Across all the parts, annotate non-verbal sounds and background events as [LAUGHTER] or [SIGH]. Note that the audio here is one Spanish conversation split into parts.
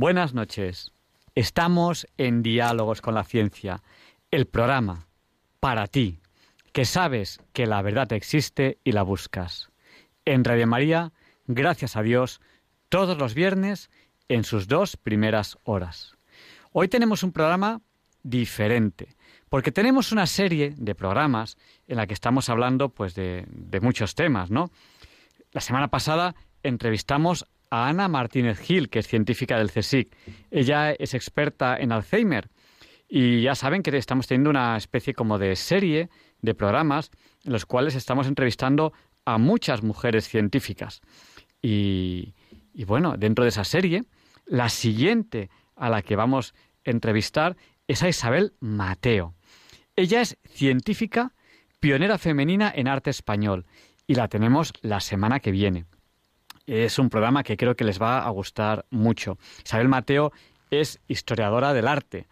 Buenas noches. Estamos en Diálogos con la Ciencia, el programa para ti, que sabes que la verdad existe y la buscas. En Radio María, gracias a Dios, todos los viernes en sus dos primeras horas. Hoy tenemos un programa diferente, porque tenemos una serie de programas en la que estamos hablando pues de, de muchos temas, ¿no? La semana pasada entrevistamos a Ana Martínez Gil, que es científica del CSIC. Ella es experta en Alzheimer y ya saben que estamos teniendo una especie como de serie de programas en los cuales estamos entrevistando a muchas mujeres científicas. Y, y bueno, dentro de esa serie, la siguiente a la que vamos a entrevistar es a Isabel Mateo. Ella es científica, pionera femenina en arte español y la tenemos la semana que viene es un programa que creo que les va a gustar mucho. Isabel Mateo es historiadora del arte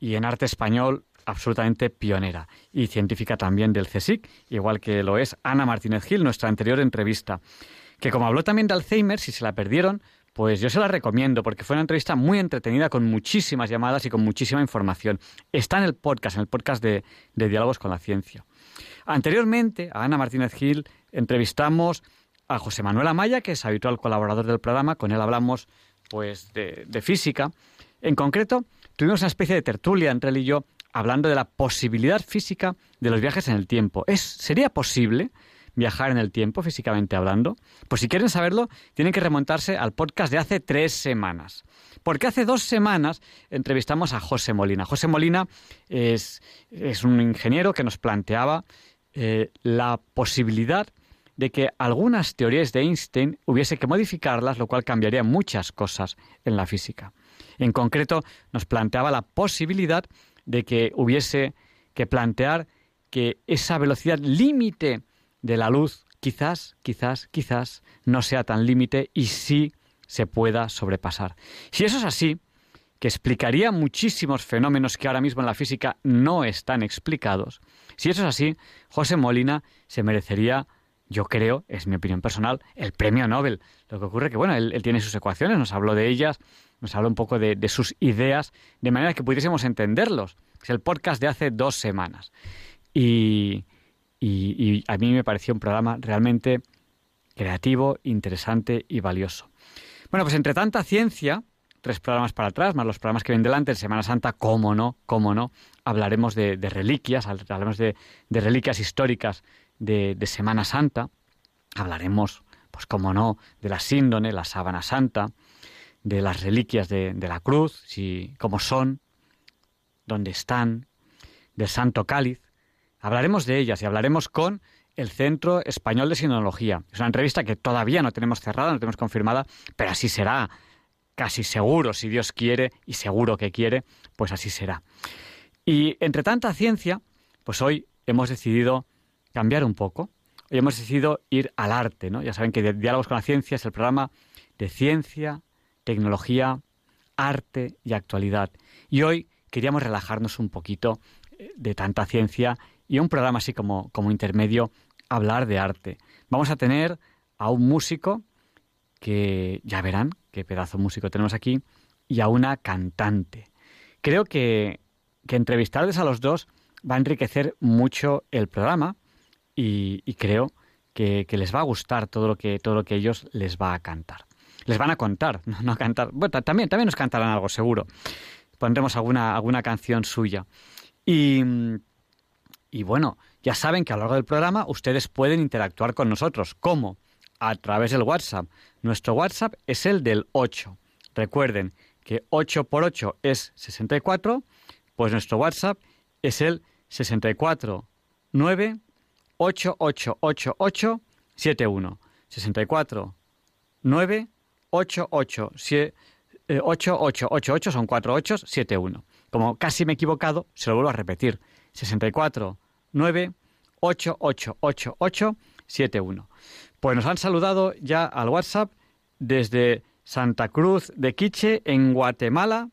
y en arte español absolutamente pionera y científica también del CSIC, igual que lo es Ana Martínez Gil, nuestra anterior entrevista, que como habló también de Alzheimer, si se la perdieron, pues yo se la recomiendo porque fue una entrevista muy entretenida con muchísimas llamadas y con muchísima información. Está en el podcast, en el podcast de, de Diálogos con la Ciencia. Anteriormente, a Ana Martínez Gil entrevistamos a José Manuel Amaya, que es habitual colaborador del programa, con él hablamos pues de, física. En concreto, tuvimos una especie de tertulia entre él y yo hablando de la posibilidad física de los viajes en el tiempo. ¿Es, ¿Sería posible viajar en el tiempo, físicamente hablando? Pues si quieren saberlo, tienen que remontarse al podcast de hace tres semanas. Porque hace dos semanas entrevistamos a José Molina. José Molina es, es un ingeniero que nos planteaba eh, la posibilidad de que algunas teorías de Einstein hubiese que modificarlas, lo cual cambiaría muchas cosas en la física. En concreto, nos planteaba la posibilidad de que hubiese que plantear que esa velocidad límite de la luz quizás, quizás, quizás no sea tan límite y sí se pueda sobrepasar. Si eso es así, que explicaría muchísimos fenómenos que ahora mismo en la física no están explicados, si eso es así, José Molina se merecería yo creo, es mi opinión personal, el premio Nobel. Lo que ocurre que, bueno, él, tiene sus ecuaciones, nos habló de ellas, nos habló un poco de, sus ideas, de manera que pudiésemos entenderlos. Es el podcast de hace dos semanas. Y, y a mí me pareció un programa realmente creativo, interesante y valioso. Bueno, pues entre tanta ciencia, tres programas para atrás, más los programas que vienen delante, en Semana Santa, cómo no, cómo no, hablaremos de, reliquias, hablaremos de, reliquias históricas de, Semana Santa, hablaremos, pues cómo no, de la síndone, la sábana santa, de las reliquias de, la cruz, si, cómo son, dónde están, del Santo Cáliz. Hablaremos de ellas y hablaremos con el Centro Español de Sinología. Es una entrevista que todavía no tenemos cerrada, no tenemos confirmada, pero así será casi seguro, si Dios quiere, y seguro que quiere, pues así será. Y entre tanta ciencia, pues hoy hemos decidido cambiar un poco. Hoy hemos decidido ir al arte, ¿no? Ya saben que Diálogos con la Ciencia es el programa de ciencia, tecnología, arte y actualidad. Y hoy queríamos relajarnos un poquito eh, de tanta ciencia y un programa así como, como intermedio, hablar de arte. Vamos a tener a un músico que ya verán qué pedazo músico tenemos aquí, y a una cantante. Creo que, que entrevistarles a los dos va a enriquecer mucho el programa y, creo que, les va a gustar todo lo que todo lo que ellos les va a cantar. Les van a contar, [LAUGHS] no, a cantar. Bueno, también, también nos cantarán algo, seguro. Pondremos alguna, alguna canción suya. Y, y bueno, ya saben que a lo largo del programa ustedes pueden interactuar con nosotros. ¿Cómo? a través del WhatsApp. Nuestro WhatsApp es el del 8. Recuerden que 8 por 8 es 64, pues nuestro WhatsApp es el 64 9 8 8 8 8 7 1. 64 9 8888 son cuatro ochos, siete uno. Como casi me he equivocado, se lo vuelvo a repetir. 64 9 uno. Pues nos han saludado ya al WhatsApp desde Santa Cruz de Quiche, en Guatemala,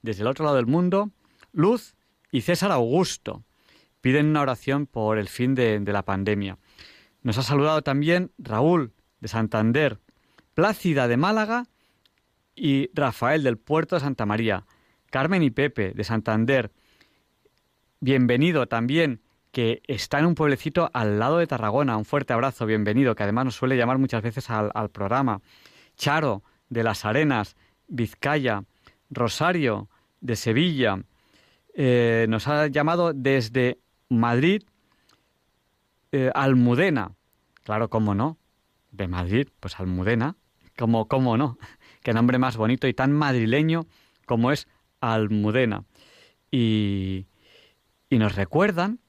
desde el otro lado del mundo, Luz y César Augusto. Piden una oración por el fin de, la pandemia. Nos ha saludado también Raúl de Santander, Plácida de Málaga y Rafael del Puerto de Santa María, Carmen y Pepe de Santander. Bienvenido también, que está en un pueblecito al lado de Tarragona. Un fuerte abrazo, bienvenido, que además nos suele llamar muchas veces al, programa. Charo de Las Arenas, Vizcaya, Rosario de Sevilla. Eh, nos ha llamado desde Madrid, eh, Almudena. Claro, cómo no. De Madrid, pues Almudena. Como, cómo no. [LAUGHS] Qué nombre más bonito y tan madrileño como es Almudena. Y, y nos recuerdan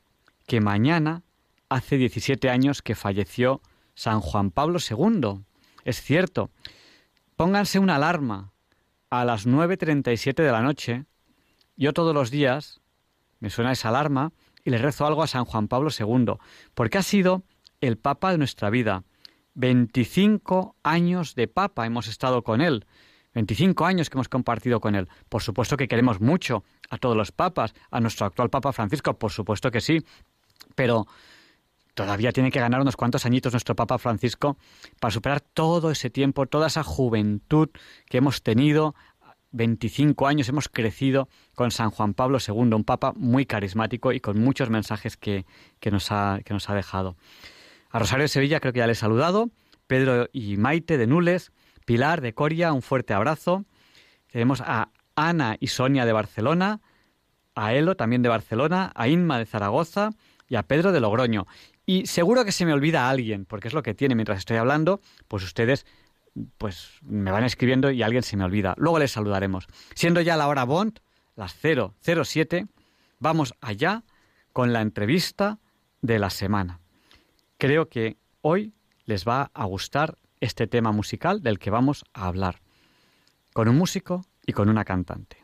que mañana hace 17 años que falleció San Juan Pablo II. Es cierto. Pónganse una alarma a las 9.37 de la noche. Yo todos los días me suena esa alarma y le rezo algo a San Juan Pablo II, porque ha sido el Papa de nuestra vida. 25 años de Papa hemos estado con él. 25 años que hemos compartido con él. Por supuesto que queremos mucho a todos los papas, a nuestro actual Papa Francisco, por supuesto que sí. Pero todavía tiene que ganar unos cuantos añitos nuestro Papa Francisco para superar todo ese tiempo, toda esa juventud que hemos tenido 25 años hemos crecido con San Juan Pablo II, un papa muy carismático y con muchos mensajes que, nos, ha, que nos ha dejado. A Rosario de Sevilla creo que ya le he saludado, Pedro y Maite de Nules, Pilar de Coria, un fuerte abrazo. Tenemos a Ana y Sonia de Barcelona, a Elo también de Barcelona, a Inma de Zaragoza y a Pedro de Logroño. Y seguro que se me olvida a alguien, porque es lo que tiene mientras estoy hablando, pues ustedes pues me van escribiendo y alguien se me olvida. Luego les saludaremos. Siendo ya la hora Bond, las 007, vamos allá con la entrevista de la semana. Creo que hoy les va a gustar este tema musical del que vamos a hablar, con un músico y con una cantante.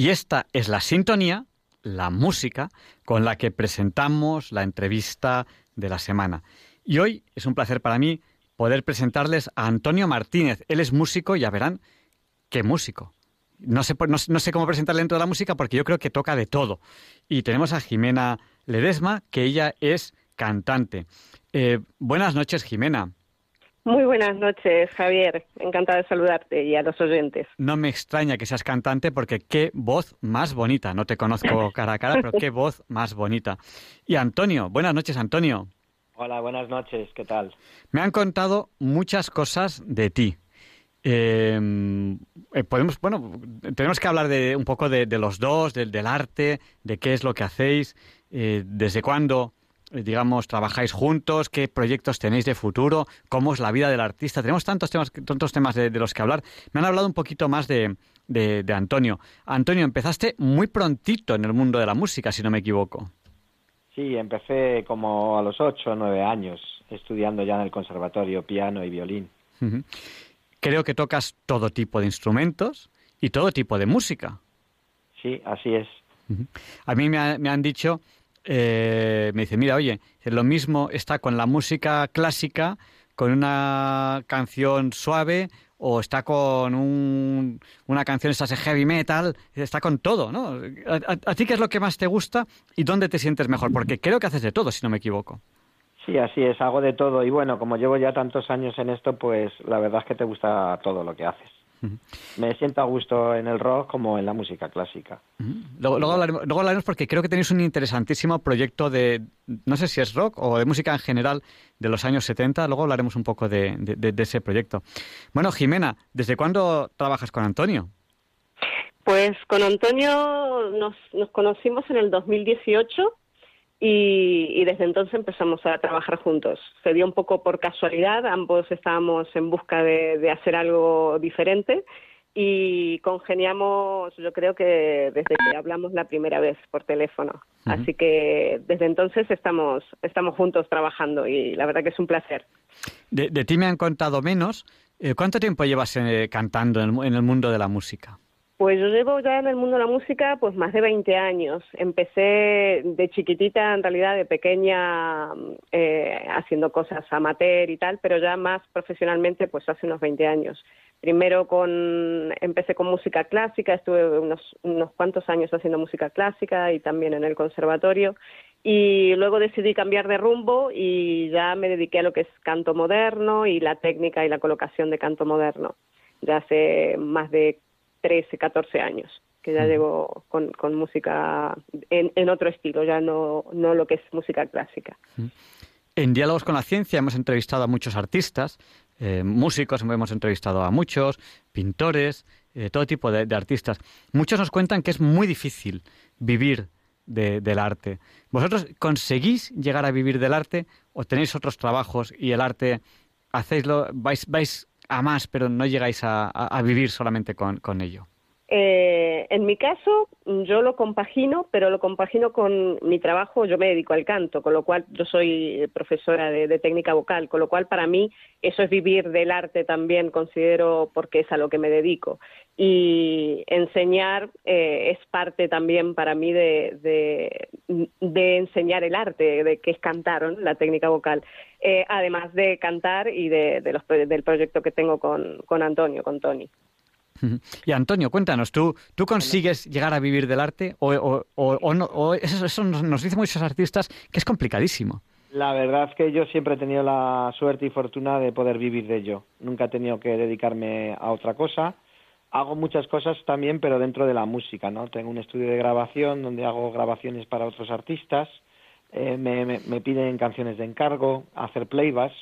Y esta es la sintonía, la música, con la que presentamos la entrevista de la semana. Y hoy es un placer para mí poder presentarles a Antonio Martínez. Él es músico, ya verán qué músico. No sé, cómo presentarle dentro de la música porque yo creo que toca de todo. Y tenemos a Jimena Ledesma, que ella es cantante. Eh, buenas noches, Jimena. Muy buenas noches, Javier. Encantada de saludarte y a los oyentes. No me extraña que seas cantante porque qué voz más bonita. No te conozco [LAUGHS] cara a cara, pero qué voz más bonita. Y Antonio, buenas noches, Antonio. Hola, buenas noches, ¿qué tal? Me han contado muchas cosas de ti. Em, eh, podemos, bueno, tenemos que hablar de un poco de, los dos, del, arte, de qué es lo que hacéis, eh, desde cuándo, digamos, trabajáis juntos, qué proyectos tenéis de futuro, cómo es la vida del artista. Tenemos tantos temas, tantos temas de, los que hablar. Me han hablado un poquito más de, de Antonio. Antonio, empezaste muy prontito en el mundo de la música, si no me equivoco. Sí, empecé como a los ocho o nueve años, estudiando ya en el conservatorio piano y violín. Creo que tocas todo tipo de instrumentos y todo tipo de música. Sí, así es. A mí me, han dicho, eh, me dice, mira, oye, lo mismo está con la música clásica, con una canción suave o está con una canción esa de heavy metal, está con todo, ¿no? ¿A, ti qué es lo que más te gusta y dónde te sientes mejor? Porque creo que haces de todo, si no me equivoco. Sí, así es, hago de todo y bueno, como llevo ya tantos años en esto, pues la verdad es que te gusta todo lo que haces. Me siento a gusto en el rock como en la música clásica. luego, hablaremos, porque creo que tenéis un interesantísimo proyecto de, no sé si es rock o de música en general de los años 70. Luego hablaremos un poco de, ese proyecto. Bueno, Jimena, ¿desde cuándo trabajas con Antonio? Pues con Antonio nos, nos conocimos en el 2018 y, desde entonces empezamos a trabajar juntos. Se dio un poco por casualidad, ambos estábamos en busca de, hacer algo diferente y congeniamos, yo creo que desde que hablamos la primera vez por teléfono. Así que desde entonces estamos, estamos juntos trabajando y la verdad que es un placer. De, ti me han contado menos. Eh, ¿Cuánto tiempo llevas eh, cantando en el mundo de la música? Pues yo llevo ya en el mundo de la música pues más de 20 años. Empecé de chiquitita, en realidad de pequeña, eh, haciendo cosas amateur y tal, pero ya más profesionalmente pues hace unos 20 años. Primero con, empecé con música clásica, estuve unos, unos cuantos años haciendo música clásica y también en el conservatorio. Y luego decidí cambiar de rumbo y ya me dediqué a lo que es canto moderno y la técnica y la colocación de canto moderno. Ya hace más de 13, 14 años, que ya llevo con, con música en, en, otro estilo, ya no, no lo que es música clásica. En Diálogos con la Ciencia hemos entrevistado a muchos artistas, eh, músicos, hemos entrevistado a muchos, pintores, eh, todo tipo de, artistas. Muchos nos cuentan que es muy difícil vivir del arte. ¿Vosotros conseguís llegar a vivir del arte o tenéis otros trabajos y el arte hacéislo, vais, vais a más, pero no llegáis a, vivir solamente con, ello? Eh, en mi caso, yo lo compagino, pero lo compagino con mi trabajo. Yo me dedico al canto, con lo cual yo soy profesora de, técnica vocal, con lo cual para mí eso es vivir del arte también, considero, porque es a lo que me dedico. Y enseñar eh, es parte también para mí de, de, enseñar el arte, de que es cantar, la técnica vocal. Eh, además de cantar y de, los, del proyecto que tengo con, con Antonio, con Tony. Y Antonio, cuéntanos, ¿tú, tú consigues llegar a vivir del arte o, o, o, no, o eso, eso, nos dicen muchos artistas que es complicadísimo? La verdad es que yo siempre he tenido la suerte y fortuna de poder vivir de ello. Nunca he tenido que dedicarme a otra cosa. Hago muchas cosas también, pero dentro de la música, ¿no? Tengo un estudio de grabación donde hago grabaciones para otros artistas eh, me, me, piden canciones de encargo, hacer playbacks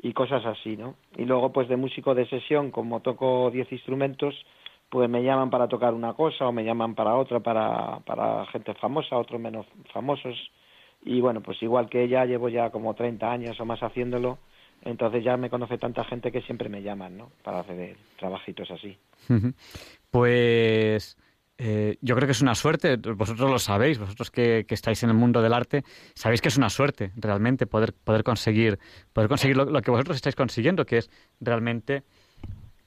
y cosas así, ¿no? Y luego, pues de músico de sesión, como toco 10 instrumentos, pues me llaman para tocar una cosa o me llaman para otra, para, para gente famosa, otros menos famosos. Y bueno, pues igual que ella, llevo ya como 30 años o más haciéndolo, entonces ya me conoce tanta gente que siempre me llaman, ¿no? Para hacer trabajitos así. [LAUGHS] Pues eh, yo creo que es una suerte, vosotros lo sabéis, vosotros que, estáis en el mundo del arte, sabéis que es una suerte realmente poder, poder conseguir, poder conseguir lo, que vosotros estáis consiguiendo, que es realmente,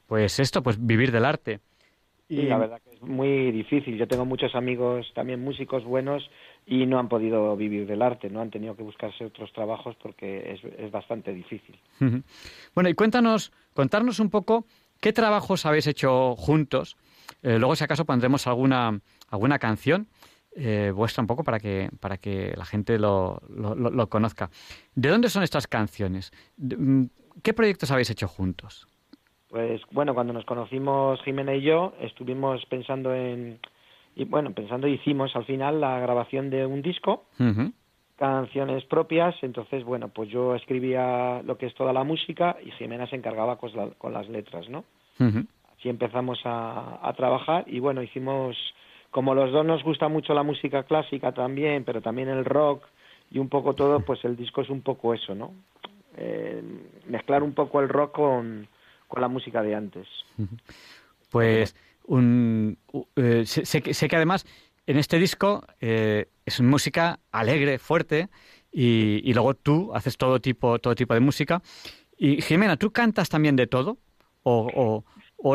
pues esto, pues vivir del arte. Y la verdad que es muy difícil. Yo tengo muchos amigos también músicos buenos y no han podido vivir del arte, no han tenido que buscarse otros trabajos porque es, es bastante difícil. Bueno, y cuéntanos, contarnos un poco qué trabajos habéis hecho juntos eh, luego, si acaso, pondremos alguna, alguna canción eh, vuestra un poco para que, para que la gente lo, lo, conozca. ¿De dónde son estas canciones? Mm, ¿Qué proyectos habéis hecho juntos? Pues bueno, cuando nos conocimos Jimena y yo, estuvimos pensando en, y bueno, pensando hicimos al final la grabación de un disco canciones propias, entonces, bueno, pues yo escribía lo que es toda la música y Jimena se encargaba con, con las letras, ¿no? Así empezamos a, a, trabajar y bueno, hicimos, como los dos nos gusta mucho la música clásica también, pero también el rock y un poco todo, pues el disco es un poco eso, ¿no? Eh, mezclar un poco el rock con, con la música de antes. [LAUGHS] Pues un, eh, sé, sé, que además en este disco eh, es música alegre, fuerte, y, y, luego tú haces todo tipo, todo tipo de música. Y Jimena, ¿tú cantas también de todo? ¿O, o,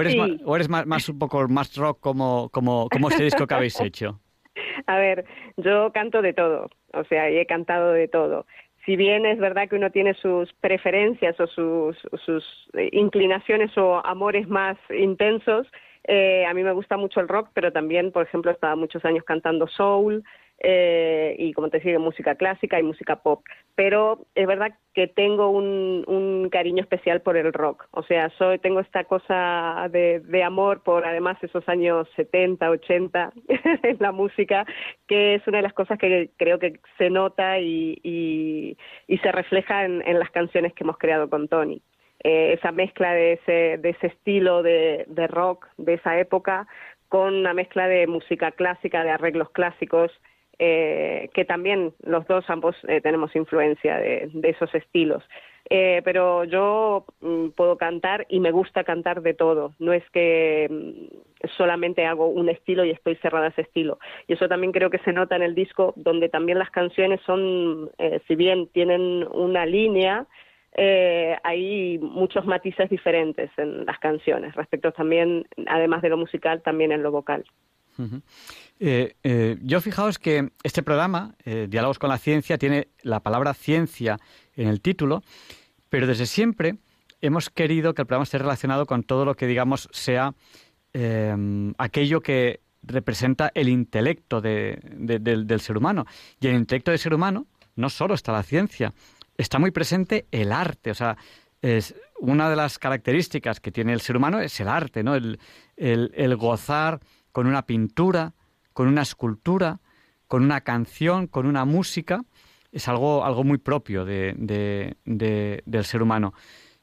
eres, más, o eres más, un poco más rock como, como, como este disco que habéis hecho? [LAUGHS] A ver, yo canto de todo, o sea, y he cantado de todo. Si bien es verdad que uno tiene sus preferencias o sus, sus inclinaciones o amores más intensos, eh, a mí me gusta mucho el rock, pero también, por ejemplo, estaba muchos años cantando soul eh, y, como te decía, música clásica y música pop. Pero es verdad que tengo un, cariño especial por el rock. O sea, soy tengo esta cosa de, amor por, además, esos años 70, 80 [LAUGHS] en la música, que es una de las cosas que creo que se nota y, y, se refleja en, en las canciones que hemos creado con Tony. Eh, esa mezcla de ese, de ese estilo de, de, rock de esa época con una mezcla de música clásica, de arreglos clásicos, eh, que también los dos ambos eh, tenemos influencia de, esos estilos. Eh, pero yo mm, puedo cantar y me gusta cantar de todo. No es que mm, solamente hago un estilo y estoy cerrada a ese estilo. Y eso también creo que se nota en el disco, donde también las canciones son, eh, si bien tienen una línea, eh, hay muchos matices diferentes en las canciones, respecto también, además de lo musical, también en lo vocal. Eh, eh, yo fijaos que este programa, eh, Diálogos con la Ciencia, tiene la palabra ciencia en el título, pero desde siempre hemos querido que el programa esté relacionado con todo lo que, digamos, sea aquello que representa el intelecto de, de, del, ser humano. Y en el intelecto del ser humano no solo está la ciencia, está muy presente el arte. O sea, es una de las características que tiene el ser humano es el arte, ¿no? El gozar con una pintura, con una escultura, con una canción, con una música, es algo, algo muy propio de, de, de, del ser humano.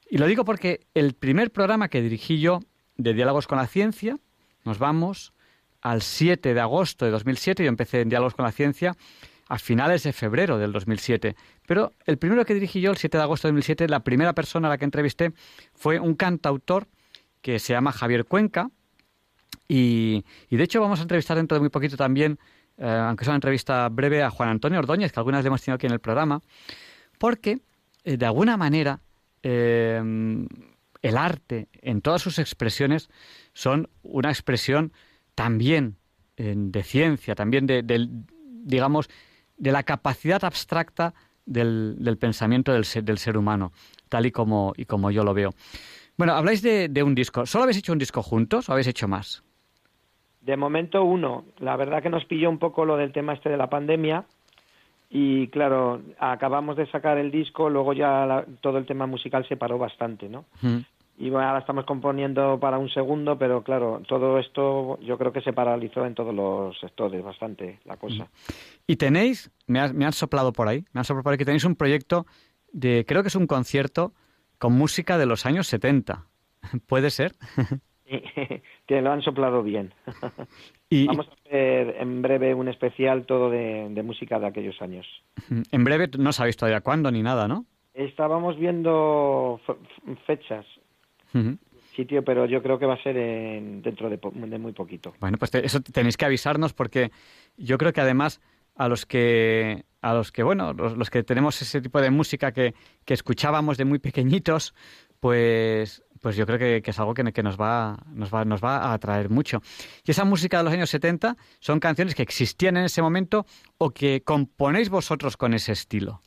Y lo digo porque el primer programa que dirigí yo de Diálogos con la Ciencia, nos vamos al 7 de agosto de 2007, yo empecé en Diálogos con la Ciencia, a finales de febrero del 2007. Pero el primero que dirigí yo, el 7 de agosto de 2007, la primera persona a la que entrevisté fue un cantautor que se llama Javier Cuenca. Y, y de hecho vamos a entrevistar dentro de muy poquito también, eh, aunque sea una entrevista breve, a Juan Antonio Ordóñez, que algunas le hemos tenido aquí en el programa, porque eh, de alguna manera eh, el arte en todas sus expresiones son una expresión también de ciencia, también de, digamos, de la capacidad abstracta del, del pensamiento del ser, del ser, humano, tal y como, y como yo lo veo. Bueno, habláis de, de, un disco. ¿Solo habéis hecho un disco juntos o habéis hecho más? De momento uno. La verdad que nos pilló un poco lo del tema este de la pandemia y claro, acabamos de sacar el disco, luego ya la, todo el tema musical se paró bastante, ¿no? Mm. Y bueno, ahora estamos componiendo para un segundo, pero claro, todo esto yo creo que se paralizó en todos los sectores bastante la cosa. Y tenéis, me, has, me han soplado por ahí, me han soplado por ahí que tenéis un proyecto de, creo que es un concierto con música de los años 70. [LAUGHS] ¿Puede ser? [LAUGHS] que lo han soplado bien. y, Vamos a hacer en breve un especial todo de, de música de aquellos años. En breve no sabéis todavía cuándo ni nada, ¿no? Estábamos viendo fechas. Uh -huh. Sitio, pero yo creo que va a ser en, dentro de, de, muy poquito. Bueno, pues te, eso tenéis que avisarnos porque yo creo que además a los que a los que bueno los, los que tenemos ese tipo de música que, que, escuchábamos de muy pequeñitos pues pues yo creo que, que es algo que, que, nos va nos va nos va a atraer mucho y esa música de los años 70 son canciones que existían en ese momento o que componéis vosotros con ese estilo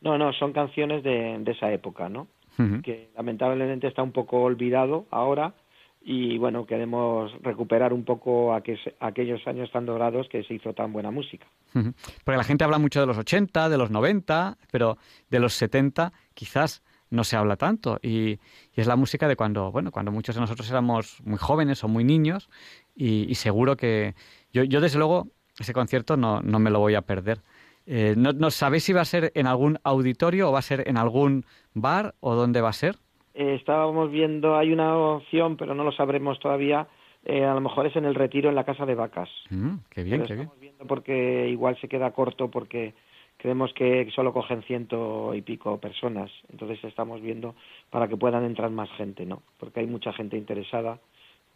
no no son canciones de, de esa época no uh -huh. que lamentablemente está un poco olvidado ahora y bueno, queremos recuperar un poco aquel, aquellos años tan dorados que se hizo tan buena música. Porque la gente habla mucho de los 80, de los 90, pero de los 70 quizás no se habla tanto y, y es la música de cuando, bueno, cuando muchos de nosotros éramos muy jóvenes o muy niños y, y seguro que yo, yo desde luego ese concierto no, no me lo voy a perder. Eh, ¿no, ¿No sabéis si va a ser en algún auditorio o va a ser en algún bar o dónde va a ser? Eh, estábamos viendo, hay una opción, pero no lo sabremos todavía. eh, a lo mejor es en el retiro en la casa de vacas. Mm, qué bien, Pero qué bien. viendo porque igual se queda corto porque creemos que solo cogen ciento y pico personas. Entonces estamos viendo para que puedan entrar más gente, ¿no? Porque hay mucha gente interesada.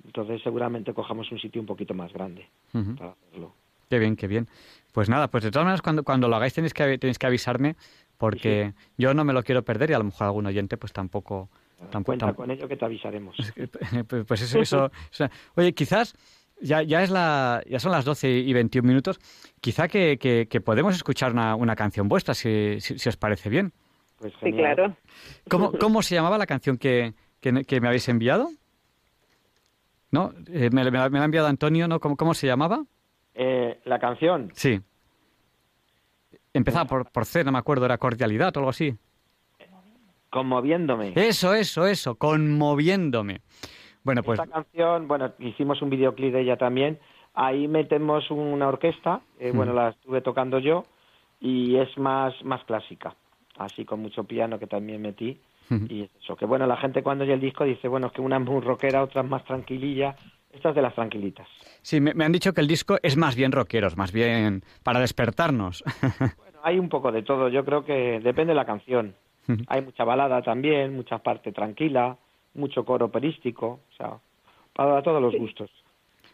Entonces seguramente cojamos un sitio un poquito más grande para hacerlo. Qué bien, qué bien. Pues nada, pues de todas maneras cuando, cuando lo hagáis tenéis que, tenéis que avisarme porque yo no me lo quiero perder y a lo mejor algún oyente pues tampoco... tampoco Cuenta con ello que te avisaremos. Pues- [LAUGHS] Pues eso, eso, eso- Oye, quizás ya, ya es la, ya son las 12 y 21 minutos. Quizá que, que- que podemos escuchar una, una canción vuestra, si, si, si os parece bien. Pues Sí, claro. ¿Cómo, [LAUGHS] cómo se llamaba la canción que, que, que me habéis enviado? ¿No? Eh, me, me la me la ha enviado Antonio, ¿no? ¿Cómo, cómo se llamaba? Eh, la canción, Sí. Empezaba por, por C, no me acuerdo, era cordialidad o algo así. Conmoviéndome. Eso, eso, eso, conmoviéndome. Bueno, pues Esta canción, bueno, hicimos un videoclip de ella también. Ahí metemos una orquesta, eh, Mm. bueno, la estuve tocando yo y es más más clásica, así con mucho piano que también metí. Y eso, que bueno, la gente cuando oye el disco dice, bueno, es que una es muy rockera, otra es más tranquililla. Esta es de las tranquilitas. sí, me, me han dicho que el disco es más bien rockeros, más bien para despertarnos. [LAUGHS] Bueno, hay un poco de todo, yo creo que depende de la canción. Hay mucha balada también, mucha parte tranquila, mucho coro operístico, o sea, para todos los gustos.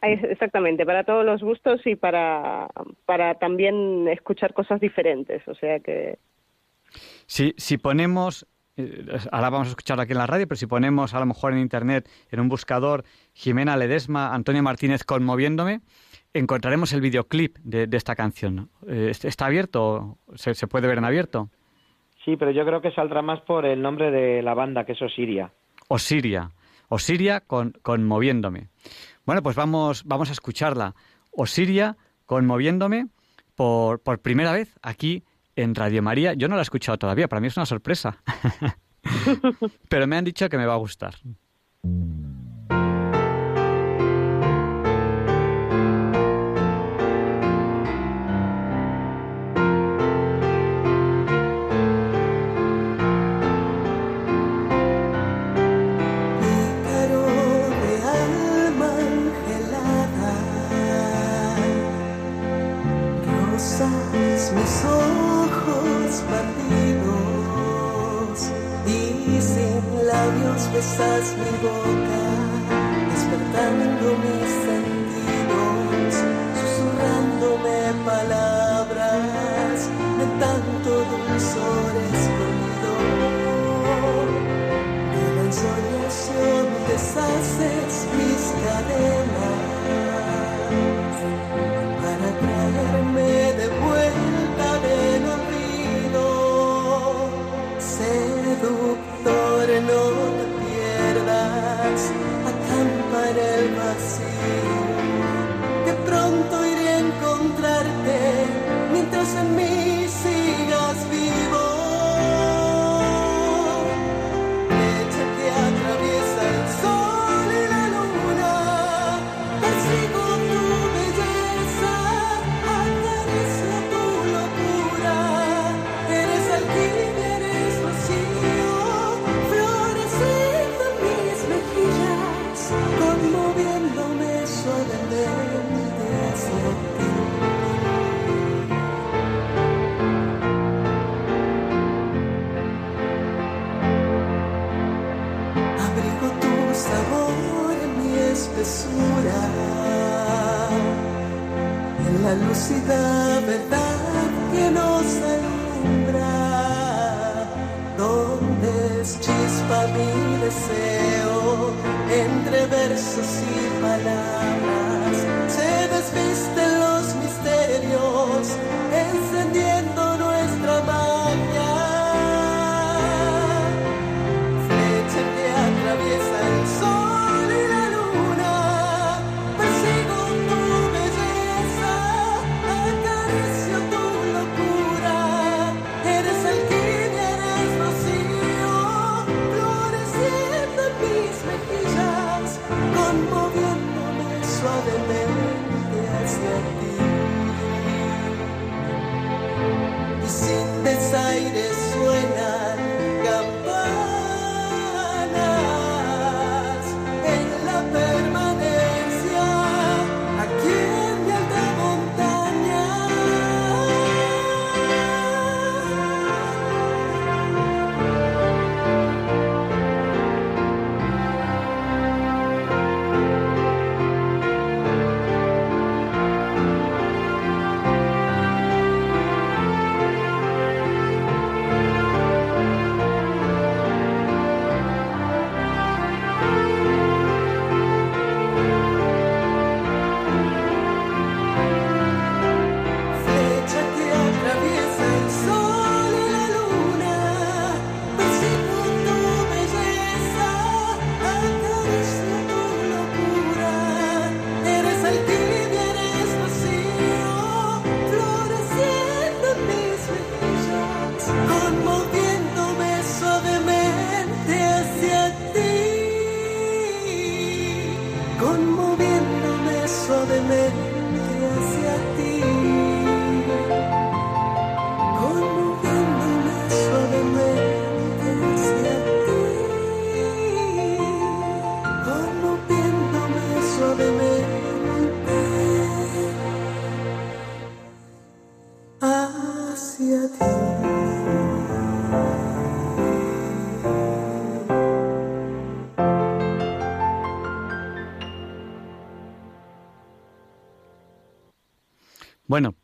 Exactamente, para todos los gustos y para, para también escuchar cosas diferentes. O sea que Si, si ponemos, eh, ahora vamos a escucharlo aquí en la radio, pero si ponemos a lo mejor en internet, en un buscador, Jimena Ledesma, Antonio Martínez conmoviéndome, encontraremos el videoclip de, de esta canción. Eh, ¿Está abierto? ¿Se, se puede ver en abierto? Sí, pero yo creo que saldrá más por el nombre de la banda, que es Osiria. Osiria. Osiria con, conmoviéndome. Bueno, pues vamos, vamos a escucharla. Osiria conmoviéndome por, por primera vez aquí en Radio María. Yo no la he escuchado todavía, para mí es una sorpresa. [LAUGHS] Pero me han dicho que me va a gustar. Besas mi boca, despertando mis sentidos, susurrándome palabras de tanto dulzor escondido. De la ensoñación deshaces mis cadenas para traerme de vuelta del olvido. Seductor, pierdas, acampa en el vacío. Que pronto iré a encontrarte mientras en mí la lúcida verdad que nos alumbra, donde es chispa mi deseo, entre versos y palabras, se desvisten los misterios,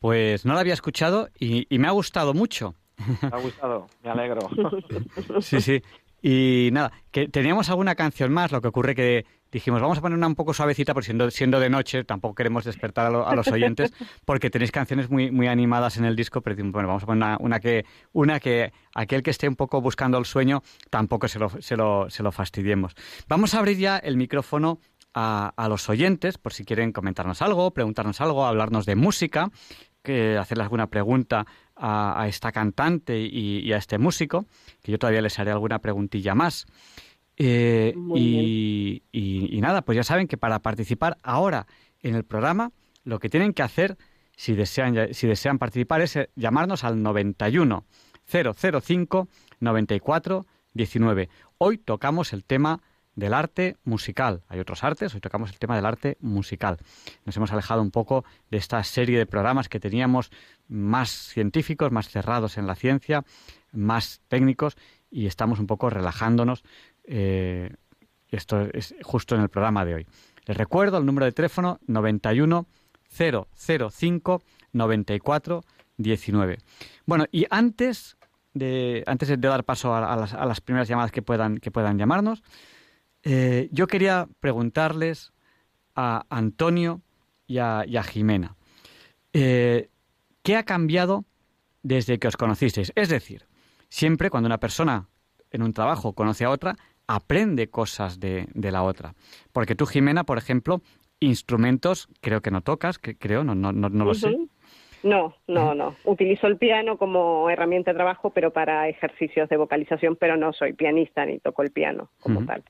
pues no la había escuchado y, y me ha gustado mucho. Me ha gustado, me alegro. [LAUGHS] Sí, sí. Y nada, que teníamos alguna canción más, lo que ocurre que dijimos, vamos a poner una un poco suavecita, por siendo, siendo de noche, tampoco queremos despertar a, lo- a los oyentes, porque tenéis canciones muy, muy animadas en el disco, pero bueno, vamos a poner una, una que, una que aquel que esté un poco buscando el sueño, tampoco se lo, se lo, se lo fastidiemos. Vamos a abrir ya el micrófono a, a los oyentes, por si quieren comentarnos algo, preguntarnos algo, hablarnos de música, que hacerle alguna pregunta a, a esta cantante y, y a este músico, que yo todavía les haré alguna preguntilla más. Eh, y, y- y nada, pues ya saben que para participar ahora en el programa, lo que tienen que hacer, si desean, si desean participar, es eh, llamarnos al 91 005 94 19. Hoy tocamos el tema del arte musical. Hay otros artes, hoy tocamos el tema del arte musical. Nos hemos alejado un poco de esta serie de programas que teníamos más científicos, más cerrados en la ciencia, más técnicos, y estamos un poco relajándonos. eh, esto es justo en el programa de hoy. Les recuerdo el número de teléfono 91 005 94 19. Bueno, y antes de, antes de dar paso a, a las, a las primeras llamadas que puedan, que puedan llamarnos, eh, yo quería preguntarles a Antonio y a, y a Jimena, eh, ¿qué ha cambiado desde que os conocisteis? Es decir, siempre cuando una persona en un trabajo conoce a otra, aprende cosas de, de la otra. Porque tú, Jimena, por ejemplo, instrumentos creo que no tocas, que, creo, no, no, no, no lo sé. Ujú. No, no, no. Utilizo el piano como herramienta de trabajo, pero para ejercicios de vocalización, pero no soy pianista ni toco el piano como tal.